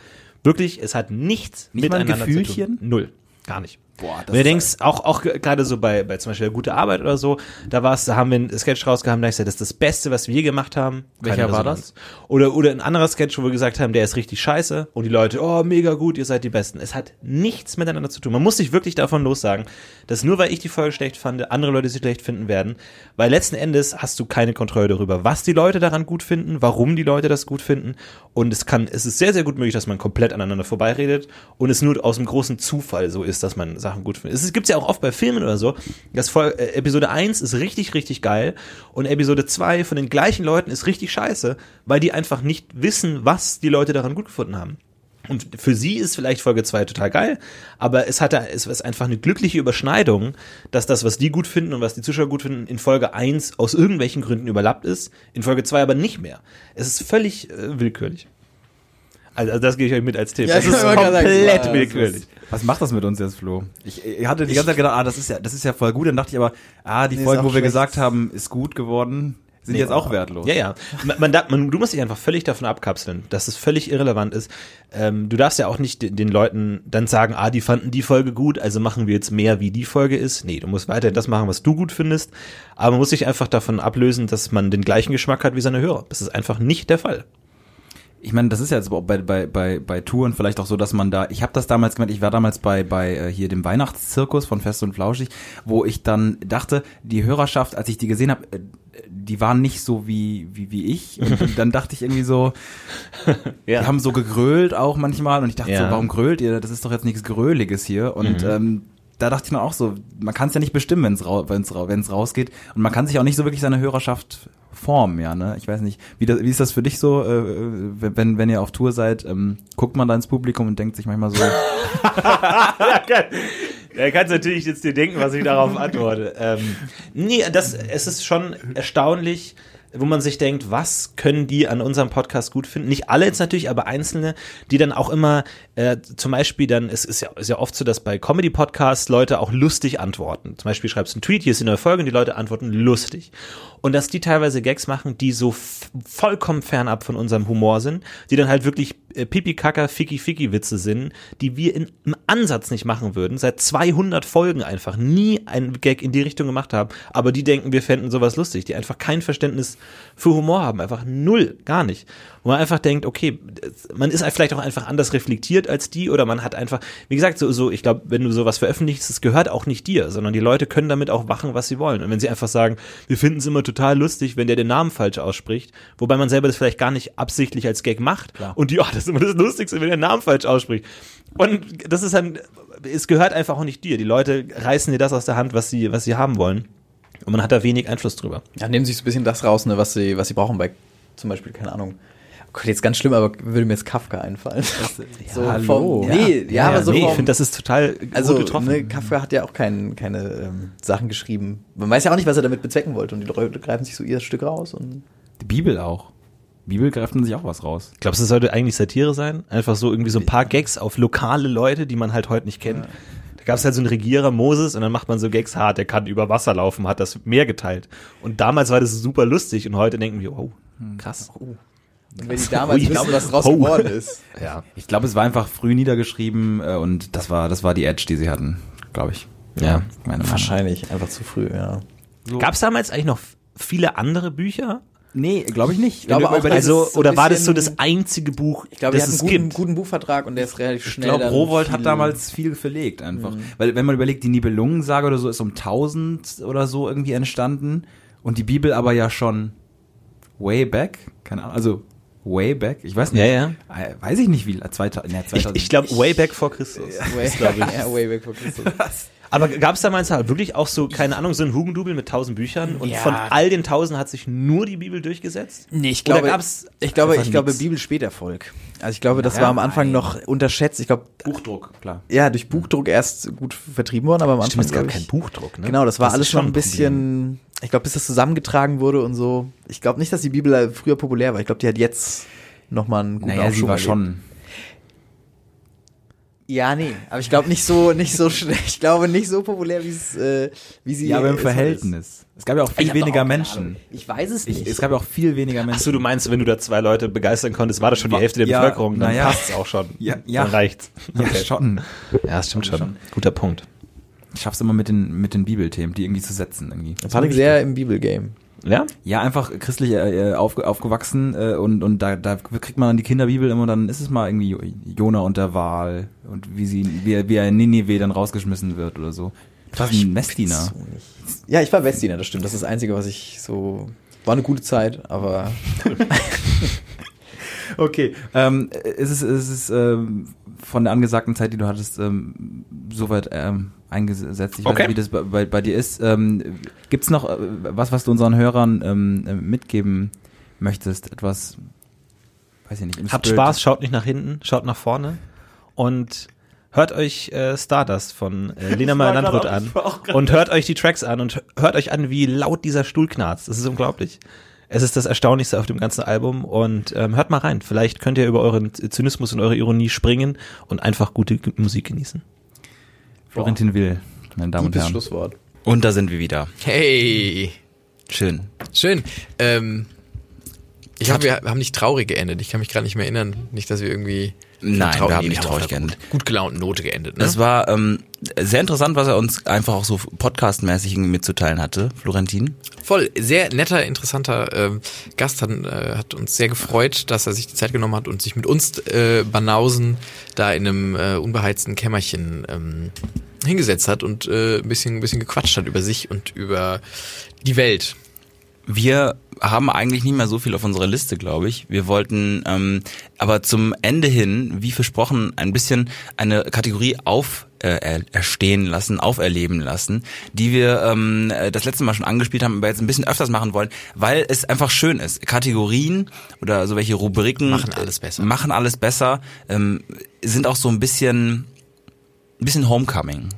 Wirklich, es hat nichts Nicht miteinander Gefühlchen? zu tun. Null. Gar nicht. Boah, das Wenn du ist denkst, auch, auch ge- gerade so bei, bei zum Beispiel gute Arbeit oder so, da war es, da haben wir einen Sketch rausgehauen, da ich gesagt, das ist das Beste, was wir je gemacht haben. Welcher war Resonanz. Oder, oder ein anderer Sketch, wo wir gesagt haben, der ist richtig scheiße und die Leute, oh, mega gut, ihr seid die Besten. Es hat nichts miteinander zu tun. Man muss sich wirklich davon lossagen, dass nur weil ich die Folge schlecht fand, andere Leute sie schlecht finden werden. Weil letzten Endes hast du keine Kontrolle darüber, was die Leute daran gut finden, warum die Leute das gut finden. Und es kann, es ist sehr, sehr gut möglich, dass man komplett aneinander vorbeiredet und es nur aus dem großen Zufall so ist, dass man Sachen gut findet. Es gibt ja auch oft bei Filmen oder so, dass Vol äh, Episode 1 ist richtig, richtig geil und Episode 2 von den gleichen Leuten ist richtig scheiße, weil die einfach nicht wissen, was die Leute daran gut gefunden haben. Und für sie ist vielleicht Folge 2 total geil, aber es hat es ist einfach eine glückliche Überschneidung, dass das, was die gut finden und was die Zuschauer gut finden, in Folge 1 aus irgendwelchen Gründen überlappt ist, in Folge 2 aber nicht mehr. Es ist völlig äh, willkürlich. Also, also das gebe ich euch mit als Tipp. Ja, das ist komplett willkürlich. Was macht das mit uns jetzt, Flo? Ich, ich hatte die ganze Zeit gedacht, ah, das ist ja, das ist ja voll gut. Dann dachte ich aber, ah, die Nee, Folgen, wo wir schlecht. gesagt haben, ist gut geworden, sind jetzt auch wertlos. Ja, ja. Man, man, darf- man, du musst dich einfach völlig davon abkapseln, dass es völlig irrelevant ist. Ähm, du darfst ja auch nicht den, den Leuten dann sagen, ah, die fanden die Folge gut, also machen wir jetzt mehr, wie die Folge ist. Nee, du musst weiterhin das machen, was du gut findest. Aber man muss sich einfach davon ablösen, dass man den gleichen Geschmack hat wie seine Hörer. Das ist einfach nicht der Fall. Ich meine, das ist ja jetzt bei, bei, bei, bei Touren vielleicht auch so, dass man da, ich habe das damals gemacht, ich war damals bei, bei äh, hier dem Weihnachtszirkus von Fest und Flauschig, wo ich dann dachte, die Hörerschaft, als ich die gesehen habe, die waren nicht so wie, wie, wie ich. Und dann dachte ich irgendwie so, die haben so gegrölt auch manchmal und ich dachte Ja. so, warum grölt ihr? Das ist doch jetzt nichts Gröliges hier. Und ähm, da dachte ich mir auch so, man kann es ja nicht bestimmen, wenn es ra wenn's, ra wenn's rausgeht. Und man kann sich auch nicht so wirklich seine Hörerschaft formen, ja, ne? Ich weiß nicht, wie, das, wie ist das für dich so, äh, wenn, wenn ihr auf Tour seid, ähm, guckt man da ins Publikum und denkt sich manchmal so, ja, geil. Ja, kannst natürlich jetzt dir denken, was ich darauf antworte. Ähm, nee, das, es ist schon erstaunlich, wo man sich denkt, was können die an unserem Podcast gut finden? Nicht alle jetzt natürlich, aber einzelne, die dann auch immer, äh, zum Beispiel dann, es ist ja, ist ja oft so, dass bei Comedy-Podcasts Leute auch lustig antworten. Zum Beispiel schreibst du einen Tweet, hier ist eine neue Folge und die Leute antworten lustig. Und dass die teilweise Gags machen, die so vollkommen fernab von unserem Humor sind, die dann halt wirklich äh, Pipi-Kacker, Ficky-Ficky-Witze sind, die wir in, im Ansatz nicht machen würden, seit 200 Folgen einfach nie einen Gag in die Richtung gemacht haben, aber die denken, wir fänden sowas lustig, die einfach kein Verständnis für Humor haben, einfach null, gar nicht. Wo man einfach denkt, okay, man ist vielleicht auch einfach anders reflektiert als die oder man hat einfach, wie gesagt, so, so ich glaube, wenn du sowas veröffentlichst, das gehört auch nicht dir, sondern die Leute können damit auch machen, was sie wollen. Und wenn sie einfach sagen, wir finden es immer total lustig, wenn der den Namen falsch ausspricht, wobei man selber das vielleicht gar nicht absichtlich als Gag macht und die, oh, das ist immer das Lustigste, wenn der Namen falsch ausspricht. Und das ist dann, es gehört einfach auch nicht dir. Die Leute reißen dir das aus der Hand, was sie, was sie haben wollen. Und man hat da wenig Einfluss drüber. Ja, nehmen sich so ein bisschen das raus, ne, was sie, was sie brauchen bei zum Beispiel, keine Ahnung. Oh Gott, jetzt ganz schlimm, aber würde mir jetzt Kafka einfallen. so hallo. Vom, nee, ja, aber so nee, ich vom, finde, das ist total also, gut getroffen. ne, Kafka hat ja auch kein, keine ähm, Sachen geschrieben. Man weiß ja auch nicht, was er damit bezwecken wollte. Und die Leute greifen sich so ihr Stück raus. Und die Bibel auch. Bibel greift man sich auch was raus. Glaubst du, das sollte eigentlich Satire sein? Einfach so irgendwie so ein paar Gags auf lokale Leute, die man halt heute nicht kennt. Da gab es halt so einen Regierer Moses und dann macht man so Gags hart, der kann über Wasser laufen, hat das Meer geteilt. Und damals war das super lustig und heute denken wir, oh, krass. Und wenn die damals Ui. wissen, was draus Oh. geworden ist. Ja. Ich glaube, es war einfach früh niedergeschrieben äh, und das war, das war die Edge, die sie hatten, glaube ich. Ja. meine Meinung. Wahrscheinlich, einfach zu früh, ja. Gab es damals eigentlich noch viele andere Bücher? Nee, glaube ich nicht. Ich glaube auch, Also, Das ist so oder war das so das einzige Buch, Ich glaube, das es einen guten, gibt? guten Buchvertrag und der ist relativ Ich schnell. glaube, dann Rowold hat damals viel verlegt einfach. Weil wenn man überlegt, die Nibelungensage oder so ist um 1000 oder so irgendwie entstanden und die Bibel aber ja schon way back, keine Ahnung, also way back, ich weiß nicht. Ja, ja. Äh, Weiß ich nicht wie, 2000, ne, 2000. Ich, ich glaube, way back vor Christus. Way, Das glaub ich. ja, way back for Christus. Aber gab es damals halt wirklich auch so, keine Ahnung, so ein Hugendubel mit tausend Büchern und Ja. von all den tausend hat sich nur die Bibel durchgesetzt? Nee, ich glaube, gab's ich glaube, ich glaube? Bibel Späterfolg. Also ich glaube, das Ja, war am Anfang nein. noch unterschätzt. Ich glaube, Buchdruck, klar. ja, durch Buchdruck erst gut vertrieben worden, aber am Anfang Stimmt, es gab keinen Buchdruck, ne? Genau, das war ist alles schon ein bisschen. Ich glaube, bis das zusammengetragen wurde und so. Ich glaube nicht, dass die Bibel früher populär war. Ich glaube, die hat jetzt noch mal einen guten Naja, sie Aufschwung war erlebt. schon. Ja, nee, aber ich glaube nicht so, nicht so schnell. Ich glaube nicht so populär, wie es, äh, wie sie. Ja, aber im es ist. Verhältnis. Es gab ja auch viel hab doch weniger auch keine Menschen. Ahnung. Ich weiß es nicht. Ich, es gab ja auch viel weniger Menschen. Achso, du meinst, wenn du da zwei Leute begeistern konntest, war das schon die Hälfte der ja, Bevölkerung, dann na ja. passt's auch schon. Ja, ja. Dann reicht's. ja, schon. Ja, das stimmt schon. Schon. Guter Punkt. Ich schaff's immer mit den, mit den Bibelthemen, die irgendwie zu setzen irgendwie. Patrick sehr im Bibelgame. Ja? Ja, einfach christlich äh, auf, aufgewachsen äh, und, und da, da kriegt man dann die Kinderbibel immer, dann ist es mal irgendwie Jo- Jona und der Wal und wie sie, wie, er- wie er in Ninive dann rausgeschmissen wird oder so. Das ist ein Messdiener. So. Ja, ich war Westdiener, das stimmt. Das ist das Einzige, was ich so. War eine gute Zeit, aber Okay, ähm, es ist, es ist ähm, von der angesagten Zeit, die du hattest, ähm, soweit ähm, eingesetzt. Ich weiß Okay. nicht, wie das bei, bei, bei dir ist. Ähm, gibt's noch äh, was, was du unseren Hörern ähm, äh, mitgeben möchtest? Etwas, weiß ich nicht. im Habt Spirit? Spaß, schaut nicht nach hinten, schaut nach vorne und hört euch äh, Stardust von äh, Lena Meyer Landrut an und hört euch die Tracks an und hört euch an, wie laut dieser Stuhl knarzt. Das ist unglaublich. Es ist das Erstaunlichste auf dem ganzen Album und ähm, hört mal rein. Vielleicht könnt ihr über euren Zynismus und eure Ironie springen und einfach gute Musik genießen. Florentin Will, meine Damen und Gutes Herren. Schlusswort. Und da sind wir wieder. Hey, Schön. schön. Ähm, ich hoffe, wir haben nicht traurig geendet. Ich kann mich gerade nicht mehr erinnern. Nicht, dass wir irgendwie... Nein, wir haben nee, nicht traurig geendet. Gut, gut gelaunten Note geendet. Ne? Das war ähm, sehr interessant, was er uns einfach auch so podcastmäßig mitzuteilen hatte, Florentin. Voll, sehr netter, interessanter ähm, Gast hat, äh, hat uns sehr gefreut, dass er sich die Zeit genommen hat und sich mit uns äh, Banausen da in einem äh, unbeheizten Kämmerchen ähm, hingesetzt hat und äh, ein bisschen, ein bisschen gequatscht hat über sich und über die Welt. Wir haben eigentlich nicht mehr so viel auf unserer Liste, glaube ich. Wir wollten ähm, aber zum Ende hin, wie versprochen, ein bisschen eine Kategorie auf äh, er- erstehen lassen, auferleben lassen, die wir ähm, äh, das letzte Mal schon angespielt haben, aber jetzt ein bisschen öfters machen wollen, weil es einfach schön ist. Kategorien oder so welche Rubriken Machen alles besser. Machen alles besser. Ähm, sind auch so ein bisschen ein bisschen Homecoming.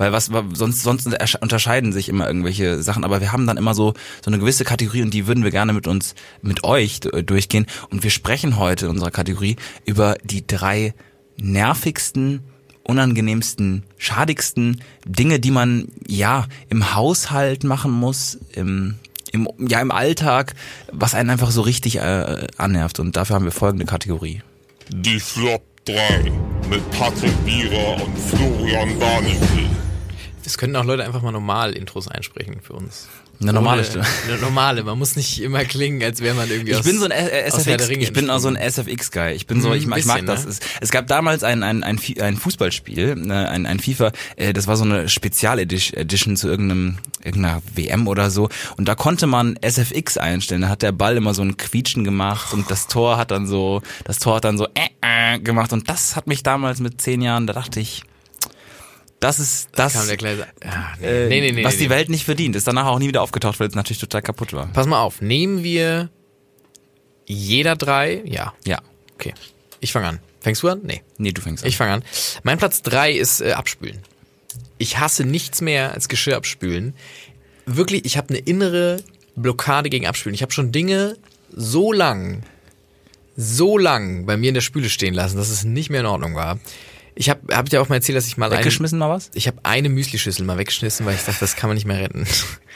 Weil was sonst sonst ersch- unterscheiden sich immer irgendwelche Sachen, aber wir haben dann immer so so eine gewisse Kategorie und die würden wir gerne mit uns mit euch durchgehen und wir sprechen heute in unserer Kategorie über die drei nervigsten, unangenehmsten, schadigsten Dinge, die man ja im Haushalt machen muss, im im, ja, im Alltag, was einen einfach so richtig äh, annervt. Und dafür haben wir folgende Kategorie. Die Flop 3 mit Patrick Wierer und Florian Warnecke. Es könnten auch Leute einfach mal normal Intros einsprechen für uns. Eine normale Stimme. Eine normale, man muss nicht immer klingen, als wäre man irgendwie Ich aus, bin so ein SFX, ich bin auch so ein. SFX-Guy. Ich bin so, Mhm, ich, mag- ich mag das. ne? Es, es gab damals ein, ein, ein, ein Fußballspiel, ne, ein, ein FIFA, äh, das war so eine Spezial-Edition zu irgendeinem, irgendeiner WM oder so. Und da konnte man SFX einstellen. Da hat der Ball immer so ein Quietschen gemacht und das Tor hat dann so, das Tor hat dann so äh, äh, gemacht. Und das hat mich damals mit zehn Jahren, da dachte ich, das ist das, der Gleise. Ja, nee, äh, nee, nee, was die Welt nicht verdient. Ist danach auch nie wieder aufgetaucht, weil es natürlich total kaputt war. Pass mal auf, nehmen wir jeder drei? Ja, Ja. okay. Ich fange an. Fängst du an? Nee. Nee, du fängst an. Ich fange an. Mein Platz drei ist äh, Abspülen. Ich hasse nichts mehr als Geschirr abspülen. Wirklich, ich habe eine innere Blockade gegen Abspülen. Ich habe schon Dinge so lang, so lang bei mir in der Spüle stehen lassen, dass es nicht mehr in Ordnung war. Ich habe hab dir auch mal erzählt, dass ich mal Weggeschmissen mal was? ich habe eine Müslischüssel mal weggeschmissen, weil ich dachte, das kann man nicht mehr retten.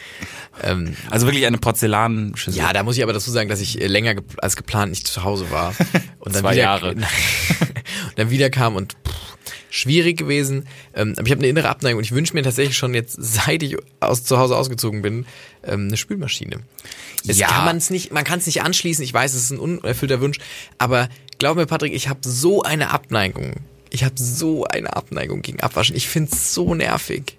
ähm, Also wirklich eine Porzellanschüssel. ja, da muss ich aber dazu sagen, dass ich äh, länger gep- als geplant nicht zu Hause war. Und dann Zwei wieder, Jahre. und dann wieder kam und pff, schwierig gewesen. Ähm, aber ich habe eine innere Abneigung und ich wünsche mir tatsächlich schon jetzt, seit ich aus zu Hause ausgezogen bin, ähm, eine Spülmaschine. Es Ja. kann man's nicht, man kann es nicht anschließen. Ich weiß, es ist ein unerfüllter Wunsch, aber glaub mir, Patrick, ich habe so eine Abneigung. Ich habe so eine Abneigung gegen Abwaschen. Ich find's so nervig.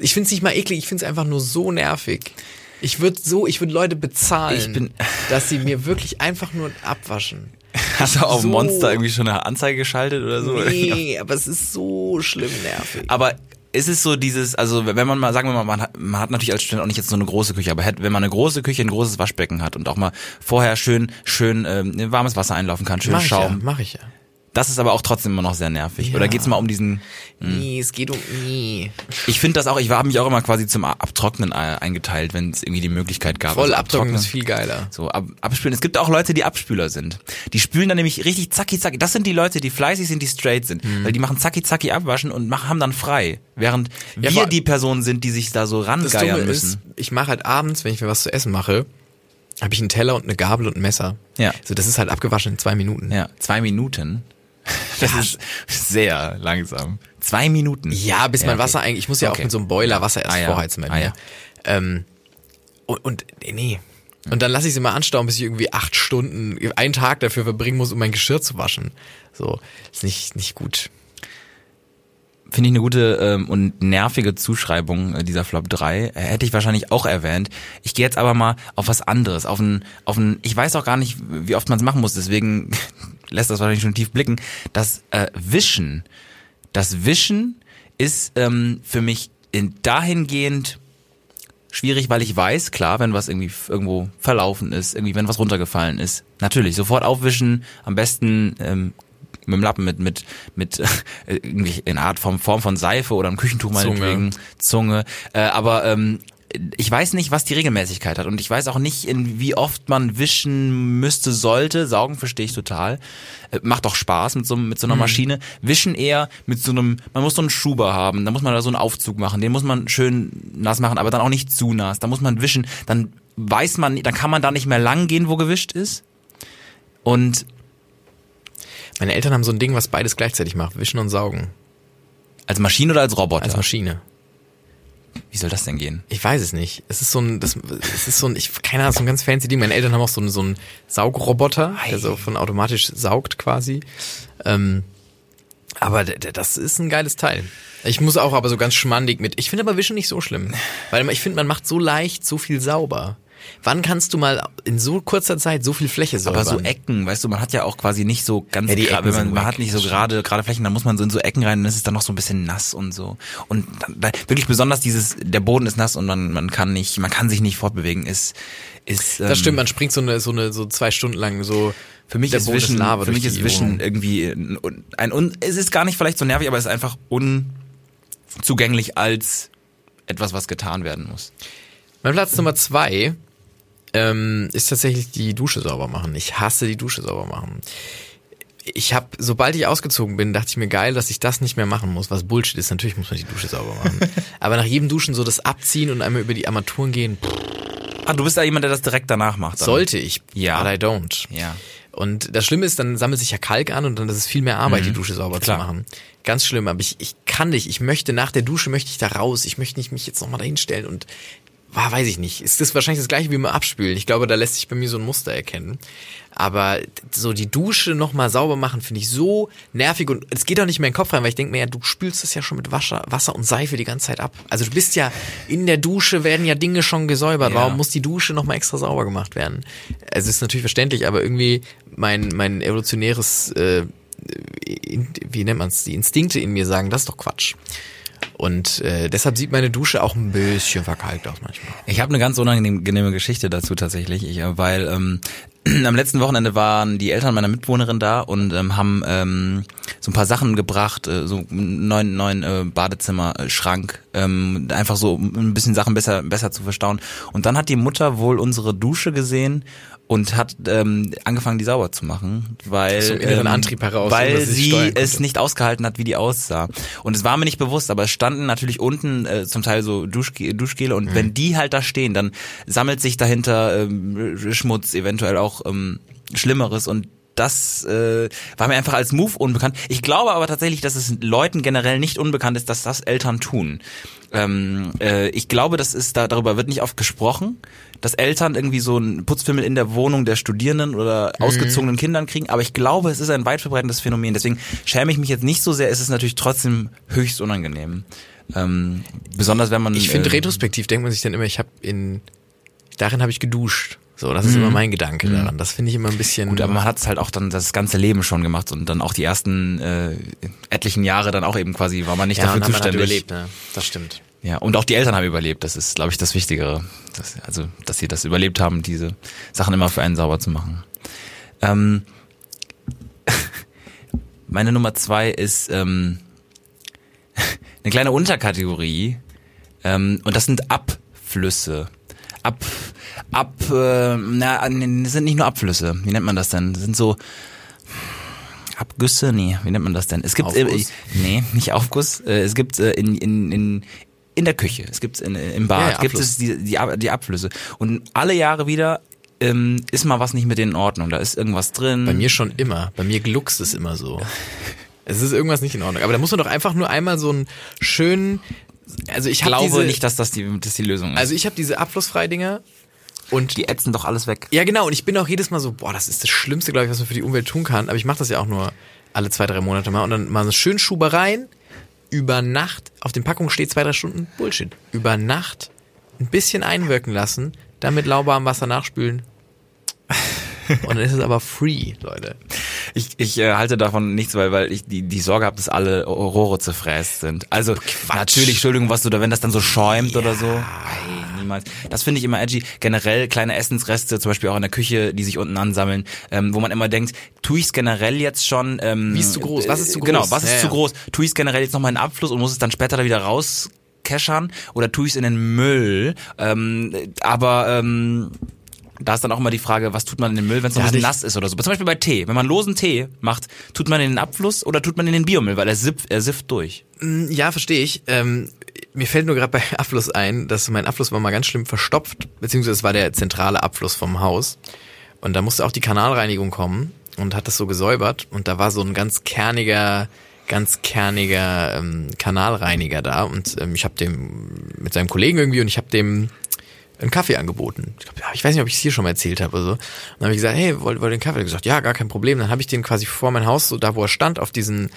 Ich find's nicht mal eklig, ich find's einfach nur so nervig. Ich würde so, ich würde Leute bezahlen, Ich bin- dass sie mir wirklich einfach nur abwaschen. Hast du auf so- Monster irgendwie schon eine Anzeige geschaltet oder so? Nee, aber es ist so schlimm nervig. Aber ist es so dieses, also wenn man mal, sagen wir mal, man hat, man hat natürlich als Student auch nicht jetzt so eine große Küche, aber wenn man eine große Küche, ein großes Waschbecken hat und auch mal vorher schön, schön ähm, warmes Wasser einlaufen kann, schön mach ich ja, Schaum. mach ich ja. Das ist aber auch trotzdem immer noch sehr nervig. Ja. Oder geht's mal um diesen, Nee, es geht um nee. ich finde das auch, ich habe mich auch immer quasi zum Abtrocknen eingeteilt, wenn es irgendwie die Möglichkeit gab. Voll Also abtrocknen ist viel geiler. So, ab, abspülen. Es gibt auch Leute, die Abspüler sind. Die spülen dann nämlich richtig zacki zacki. Das sind die Leute, die fleißig sind, die straight sind. Mhm. Weil die machen zacki zacki abwaschen und machen, haben dann frei. Während Ja, wir die Personen sind, die sich da so rangeiern ist, müssen. ich mache halt abends, wenn ich mir was zu essen mache, habe ich einen Teller und eine Gabel und ein Messer. Ja. So, das ist halt abgewaschen in zwei Minuten. Ja, zwei Minuten. Das Ja. ist sehr langsam. Zwei Minuten. Ja, bis mein okay. Wasser eigentlich, ich muss ja Okay. auch mit so einem Boiler Wasser erst Ah, ja. vorheizen bei Ah, mir. ja. ähm, und, und nee. Und dann lasse ich sie mal anstauen, bis ich irgendwie acht Stunden, einen Tag dafür verbringen muss, um mein Geschirr zu waschen. So, ist nicht, nicht gut. Finde ich eine gute ähm, und nervige Zuschreibung äh, dieser Flop 3. Äh, hätte ich wahrscheinlich auch erwähnt. Ich gehe jetzt aber mal auf was anderes. Auf ein, auf ein, ich weiß auch gar nicht, wie oft man es machen muss, deswegen lässt das wahrscheinlich schon tief blicken, das äh, Wischen, das Wischen ist ähm, für mich in dahingehend schwierig, weil ich weiß, klar, wenn was irgendwie irgendwo verlaufen ist, irgendwie wenn was runtergefallen ist, natürlich sofort aufwischen, am besten ähm, mit dem Lappen mit mit mit äh, irgendwie in Art von Form von Seife oder einem Küchentuch meinetwegen Zunge, äh, aber ähm, ich weiß nicht, was die Regelmäßigkeit hat und ich weiß auch nicht, in wie oft man wischen müsste, sollte. Saugen verstehe ich total. Äh, macht doch Spaß mit so, mit so einer Maschine. Wischen eher mit so einem, man muss so einen Schuber haben, da muss man da so einen Aufzug machen, den muss man schön nass machen, aber dann auch nicht zu nass. Da muss man wischen, dann weiß man, dann kann man da nicht mehr lang gehen, wo gewischt ist. Und Meine Eltern haben so ein Ding, was beides gleichzeitig macht, wischen und saugen. als Maschine oder als Roboter? Als Maschine. Wie soll das denn gehen? Ich weiß es nicht. Es ist so ein, das, es ist so ein, ich, keine Ahnung, so ein ganz fancy Ding. Meine Eltern haben auch so einen, so einen Saugroboter, der so von automatisch saugt quasi. Ähm, aber das ist ein geiles Teil. Ich muss auch aber so ganz schmandig mit. Ich finde aber Wischen nicht so schlimm. Weil ich finde, man macht so leicht so viel sauber. Wann kannst du mal in so kurzer Zeit so viel Fläche säubern? Aber so Ecken, weißt du, man hat ja auch quasi nicht so ganz Ja, die Ecken wenn man, man hat nicht so gerade gerade Flächen, dann muss man so in so Ecken rein und es ist dann noch so ein bisschen nass und so. Und dann, da, wirklich besonders dieses der Boden ist nass und man man kann nicht man kann sich nicht fortbewegen ist ist ähm, Das stimmt, man springt so eine, so eine, so zwei Stunden lang so. Für mich ist Boden Wischen, Lava für mich ist Wischen irgendwie ein, ein un, es ist gar nicht vielleicht so nervig, aber es ist einfach unzugänglich als etwas, was getan werden muss. Mein Platz Nummer zwei ähm, ist tatsächlich die Dusche sauber machen. Ich hasse die Dusche sauber machen. Ich habe, sobald ich ausgezogen bin, dachte ich mir geil, dass ich das nicht mehr machen muss, was Bullshit ist. Natürlich muss man die Dusche sauber machen. Aber nach jedem Duschen so das Abziehen und einmal über die Armaturen gehen, pff, Ah, du bist da jemand, der das direkt danach macht. Dann. sollte ich, Ja. but I don't. Ja. Und das Schlimme ist, dann sammelt sich ja Kalk an und dann ist es viel mehr Arbeit, die Dusche sauber Mhm. Klar. zu machen. Ganz schlimm, aber ich, ich kann nicht. Ich möchte nach der Dusche möchte ich da raus. Ich möchte nicht mich jetzt nochmal dahin stellen und war, weiß ich nicht. Ist das wahrscheinlich das gleiche wie beim Abspülen? Ich glaube, da lässt sich bei mir so ein Muster erkennen. Aber so die Dusche nochmal sauber machen, finde ich so nervig und es geht auch nicht mehr in den Kopf rein, weil ich denke mir, ja, du spülst das ja schon mit Wasser, Wasser und Seife die ganze Zeit ab. Also du bist ja, in der Dusche werden ja Dinge schon gesäubert. Ja. Warum muss die Dusche nochmal extra sauber gemacht werden? Es ist natürlich verständlich, aber irgendwie mein, mein evolutionäres, äh, wie nennt man's, die Instinkte in mir sagen, das ist doch Quatsch. Und äh, deshalb sieht meine Dusche auch ein bisschen verkalkt aus manchmal. Ich habe eine ganz unangenehme Geschichte dazu tatsächlich, ich, äh, weil ähm, am letzten Wochenende waren die Eltern meiner Mitbewohnerin da und ähm, haben ähm, so ein paar Sachen gebracht, äh, so einen neuen neuen äh, Badezimmer äh, ähm, einfach so um ein bisschen Sachen besser besser zu verstauen. Und dann hat die Mutter wohl unsere Dusche gesehen und hat ähm, angefangen, die sauber zu machen, weil ähm, Antrieb heraus, weil sie es nicht ausgehalten hat, wie die aussah. Und es war mir nicht bewusst, aber es standen natürlich unten äh, zum Teil so Duschge Duschgele und wenn die halt da stehen, dann sammelt sich dahinter ähm, Schmutz, eventuell auch ähm, Schlimmeres und das äh, war mir einfach als Move unbekannt. Ich glaube aber tatsächlich, dass es Leuten generell nicht unbekannt ist, dass das Eltern tun. Ähm, äh, ich glaube, das ist da darüber wird nicht oft gesprochen, dass Eltern irgendwie so einen Putzfimmel in der Wohnung der Studierenden oder ausgezogenen Kindern kriegen. Aber ich glaube, es ist ein weit verbreitetes Phänomen. Deswegen schäme ich mich jetzt nicht so sehr. Es ist natürlich trotzdem höchst unangenehm. Ähm, besonders wenn man. Ich finde, ähm, retrospektiv denkt man sich dann immer, ich habe in, darin habe ich geduscht. So, das ist immer mein Gedanke daran. Das finde ich immer ein bisschen. Mhm. Gut, aber man hat es halt auch dann das ganze Leben schon gemacht und dann auch die ersten äh, etlichen Jahre dann auch eben quasi war man nicht ja, dafür halt zuständig. überlebt, ne? Das stimmt. Ja, und auch die Eltern haben überlebt. Das ist, glaube ich, das Wichtigere. Das, also, dass sie das überlebt haben, diese Sachen immer für einen sauber zu machen. Ähm, meine Nummer zwei ist ähm, eine kleine Unterkategorie. Ähm, und das sind Abflüsse. Ab, ab, äh, na, das sind nicht nur Abflüsse. Wie nennt man das denn? Das sind so Abgüsse? Nee, wie nennt man das denn? Es gibt äh, Aufguss? nee, nicht Aufguss. Äh, es gibt äh, in, in, in in der Küche, es gibt in, im Bad, Ja, ja, gibt es die, die, die Abflüsse. Und alle Jahre wieder ähm, ist mal was nicht mit denen in Ordnung. Da ist irgendwas drin. Bei mir schon immer. Bei mir gluckst es immer so. Es ist irgendwas nicht in Ordnung. Aber da muss man doch einfach nur einmal so einen schönen, also ich glaube diese, nicht, dass das die, dass die Lösung ist. also ich habe diese Abflussfreidinger und die ätzen doch alles weg. Ja, genau. Und ich bin auch jedes Mal so, boah, das ist das Schlimmste, glaube ich, was man für die Umwelt tun kann. Aber ich mache das ja auch nur alle zwei, drei Monate mal. Und dann mal so schön Schubereien. Über Nacht, auf den Packungen steht zwei, drei Stunden Bullshit. Über Nacht ein bisschen einwirken lassen, dann mit lauwarmem Wasser nachspülen. Und dann ist es aber free, Leute. Ich, ich äh, halte davon nichts, weil, weil ich die, die Sorge habe, dass alle Rohre zerfräst sind. Also natürlich, Entschuldigung, was du da, wenn das dann so schäumt oder so. Ey, niemals. Das finde ich immer edgy. Generell kleine Essensreste, zum Beispiel auch in der Küche, die sich unten ansammeln, ähm, wo man immer denkt, tue ich es generell jetzt schon. Ähm, Wie ist zu groß? Was ist zu Genau, groß? was ist Ja, zu ja. groß? Tue ich es generell jetzt nochmal in den Abfluss und muss es dann später da wieder raus keschern oder tue ich es in den Müll? Ähm, aber ähm, da ist dann auch immer die Frage, was tut man in den Müll, wenn es noch ein bisschen nass ist oder so. Zum Beispiel bei Tee. Wenn man losen Tee macht, tut man in den Abfluss oder tut man in den Biomüll, weil er sifft, er sifft durch. Ja, verstehe ich. Ähm, mir fällt nur gerade bei Abfluss ein, dass mein Abfluss war mal ganz schlimm verstopft, beziehungsweise es war der zentrale Abfluss vom Haus. Und da musste auch die Kanalreinigung kommen und hat das so gesäubert. Und da war so ein ganz kerniger, ganz kerniger ähm, Kanalreiniger da. Und ähm, ich habe dem mit seinem Kollegen irgendwie und ich habe dem einen Kaffee angeboten. Ich, glaub, ja, ich weiß nicht, ob ich es hier schon mal erzählt habe oder so. Und dann habe ich gesagt, hey, wollt, wollt ihr einen Kaffee? Er gesagt, ja, gar kein Problem. Dann habe ich den quasi vor mein Haus, so da wo er stand, auf diesen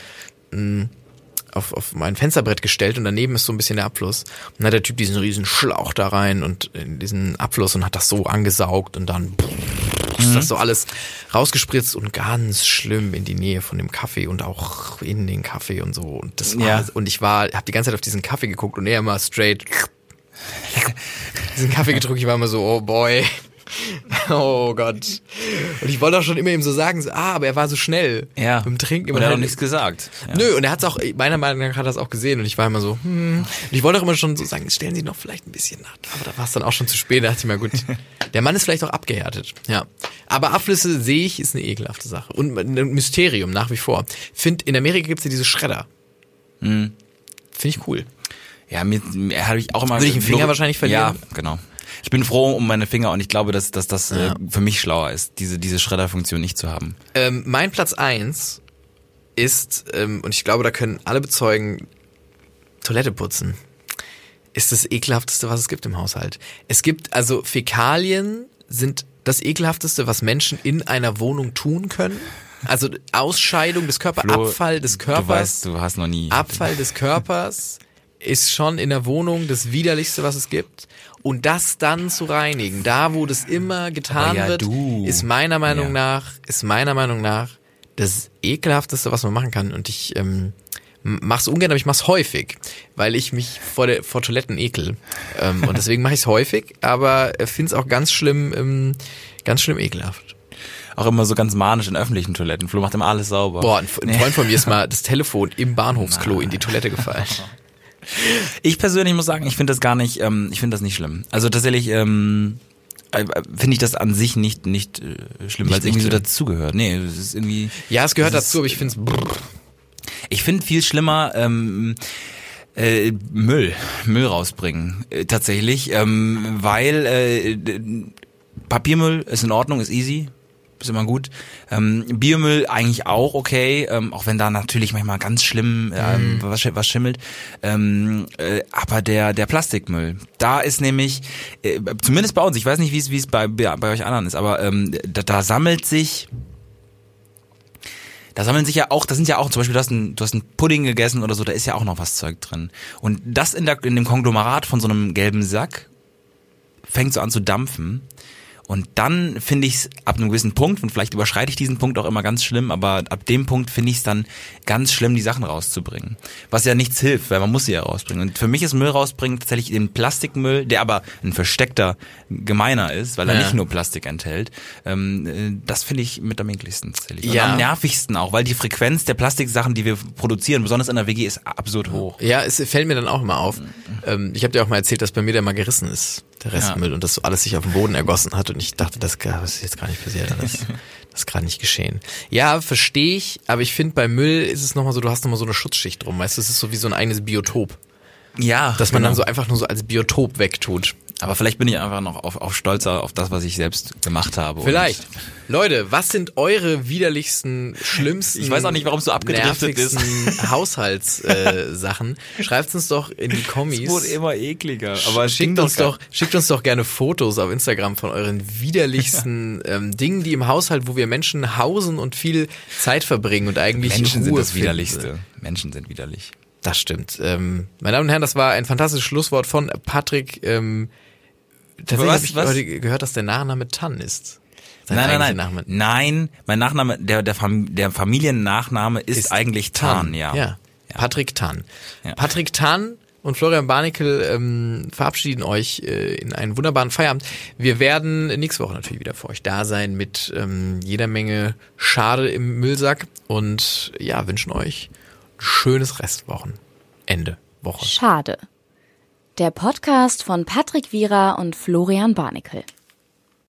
auf, auf mein Fensterbrett gestellt und daneben ist so ein bisschen der Abfluss. Und dann hat der Typ diesen riesen Schlauch da rein und in diesen Abfluss und hat das so angesaugt und dann ist das so alles rausgespritzt und ganz schlimm in die Nähe von dem Kaffee und auch in den Kaffee und so. Und das war, Ja. und ich war, habe die ganze Zeit auf diesen Kaffee geguckt und er immer straight diesen Kaffee getrunken. Ich war immer so, oh boy. Oh Gott. Und ich wollte auch schon immer ihm so sagen, so, ah, aber er war so schnell. Ja. Beim Trinken Und immer er hat auch nichts gesagt. Ja. Nö, und er hat es auch, meiner Meinung nach hat er es auch gesehen und ich war immer so, hm. Und ich wollte auch immer schon so sagen, stellen Sie noch vielleicht ein bisschen nach. Aber da war es dann auch schon zu spät, da dachte ich mir, gut, der Mann ist vielleicht auch abgehärtet. Ja. Aber Abflüsse sehe ich, ist eine ekelhafte Sache. Und ein Mysterium nach wie vor. Find, in Amerika gibt's ja diese Schredder. Mhm. Finde ich cool. Ja, mir, mir habe ich auch immer. Würde ich einen Finger wahrscheinlich verlieren? Ja, genau. Ich bin froh um meine Finger und ich glaube, dass, dass das äh, für mich schlauer ist, diese, diese Schredderfunktion nicht zu haben. Ähm, mein Platz eins ist, ähm, und ich glaube, da können alle bezeugen, Toilette putzen. Ist das ekelhafteste, was es gibt im Haushalt. Es gibt, also Fäkalien sind das ekelhafteste, was Menschen in einer Wohnung tun können. Also Ausscheidung des Körpers, Flo, Abfall des Körpers. Du weißt, du hast noch nie. Abfall des Körpers ist schon in der Wohnung das widerlichste, was es gibt. Und das dann zu reinigen, da wo das immer getan ja, wird, du. ist meiner Meinung Ja. nach, ist meiner Meinung nach das ekelhafteste, was man machen kann. Und ich ähm, mach's ungern, aber ich mach's häufig, weil ich mich vor der vor Toiletten ekel. Ähm, und deswegen mache ich's häufig, aber finde es auch ganz schlimm, ähm, ganz schlimm ekelhaft. Auch immer so ganz manisch in öffentlichen Toiletten. Flo macht immer alles sauber. Boah, ein Freund von mir ist mal das Telefon im Bahnhofsklo in die Toilette gefallen. Ich persönlich muss sagen, ich finde das gar nicht, ähm, ich finde das nicht schlimm. Also tatsächlich ähm, äh, finde ich das an sich nicht nicht äh, schlimm, weil es irgendwie so schlimm. dazugehört. Nee, es ist irgendwie. Ja, es gehört das ist- dazu, aber ich finde es Ich finde viel schlimmer ähm, äh, Müll, Müll rausbringen äh, tatsächlich, ähm, weil äh, Papiermüll ist in Ordnung, ist easy, ist immer gut. Ähm, Biomüll eigentlich auch okay, ähm, auch wenn da natürlich manchmal ganz schlimm ähm, was, sch- was schimmelt. Ähm, äh, aber der der Plastikmüll, da ist nämlich äh, zumindest bei uns, ich weiß nicht, wie es wie es bei bei euch anderen ist, aber ähm, da, da sammelt sich da sammeln sich ja auch, das sind ja auch zum Beispiel, du hast, einen, du hast einen Pudding gegessen oder so, da ist ja auch noch was Zeug drin. Und das in, der, in dem Konglomerat von so einem gelben Sack fängt so an zu dampfen. Und dann finde ich es ab einem gewissen Punkt, und vielleicht überschreite ich diesen Punkt auch immer ganz schlimm, aber ab dem Punkt finde ich es dann ganz schlimm, die Sachen rauszubringen. Was ja nichts hilft, weil man muss sie ja rausbringen. Und für mich ist Müll rausbringen tatsächlich den Plastikmüll, der aber ein versteckter, gemeiner ist, weil er Ja. nicht nur Plastik enthält. Ähm, äh, das finde ich mit am ekligsten tatsächlich. Und Ja. am nervigsten auch, weil die Frequenz der Plastiksachen, die wir produzieren, besonders in der WG, ist absurd hoch. Ja, es fällt mir dann auch immer auf. Ähm, ich habe dir auch mal erzählt, dass bei mir der mal gerissen ist, der Ja. Restmüll, und das so alles sich auf den Boden ergossen hat. Und ich dachte, das, das ist jetzt gar nicht passiert. Das, das ist gerade nicht geschehen. Ja, verstehe ich, aber ich finde, bei Müll ist es nochmal so, du hast nochmal so eine Schutzschicht drum. Weißt du, es ist so wie so ein eigenes Biotop, Ja, dass man genau. dann so einfach nur so als Biotop wegtut. Aber vielleicht bin ich einfach noch auf, auf stolzer auf das, was ich selbst gemacht habe. Und Vielleicht. Leute, was sind eure widerlichsten, schlimmsten, Ich weiß auch nicht, warum es so abgedriftet ist. Haushaltssachen? Äh, Sachen? Schreibt uns doch in die Kommis. Es wurde immer ekliger. Aber schickt uns doch, schickt uns doch gerne Fotos auf Instagram von euren widerlichsten ähm, Dingen, die im Haushalt, wo wir Menschen hausen und viel Zeit verbringen und eigentlich Menschen sind Ruhe das finden. widerlichste. Menschen sind widerlich. Das stimmt. Ähm, meine Damen und Herren, das war ein fantastisches Schlusswort von Patrick. Ähm, tatsächlich habe ich was? heute gehört, dass der Nachname Tan ist. Sein Nein, nein, nein. Name. Nein, mein Nachname, der, der, Fam der Familiennachname ist, eigentlich Tan, ja. ja. Patrick Tan. Ja. Patrick Tan und Florian Barnickel ähm, verabschieden euch äh, in einen wunderbaren Feierabend. Wir werden nächste Woche natürlich wieder für euch da sein mit ähm, jeder Menge Schade im Müllsack und ja, wünschen euch ein schönes Restwochenende. Woche. Schade. Der Podcast von Patrick Wierer und Florian Barnickel.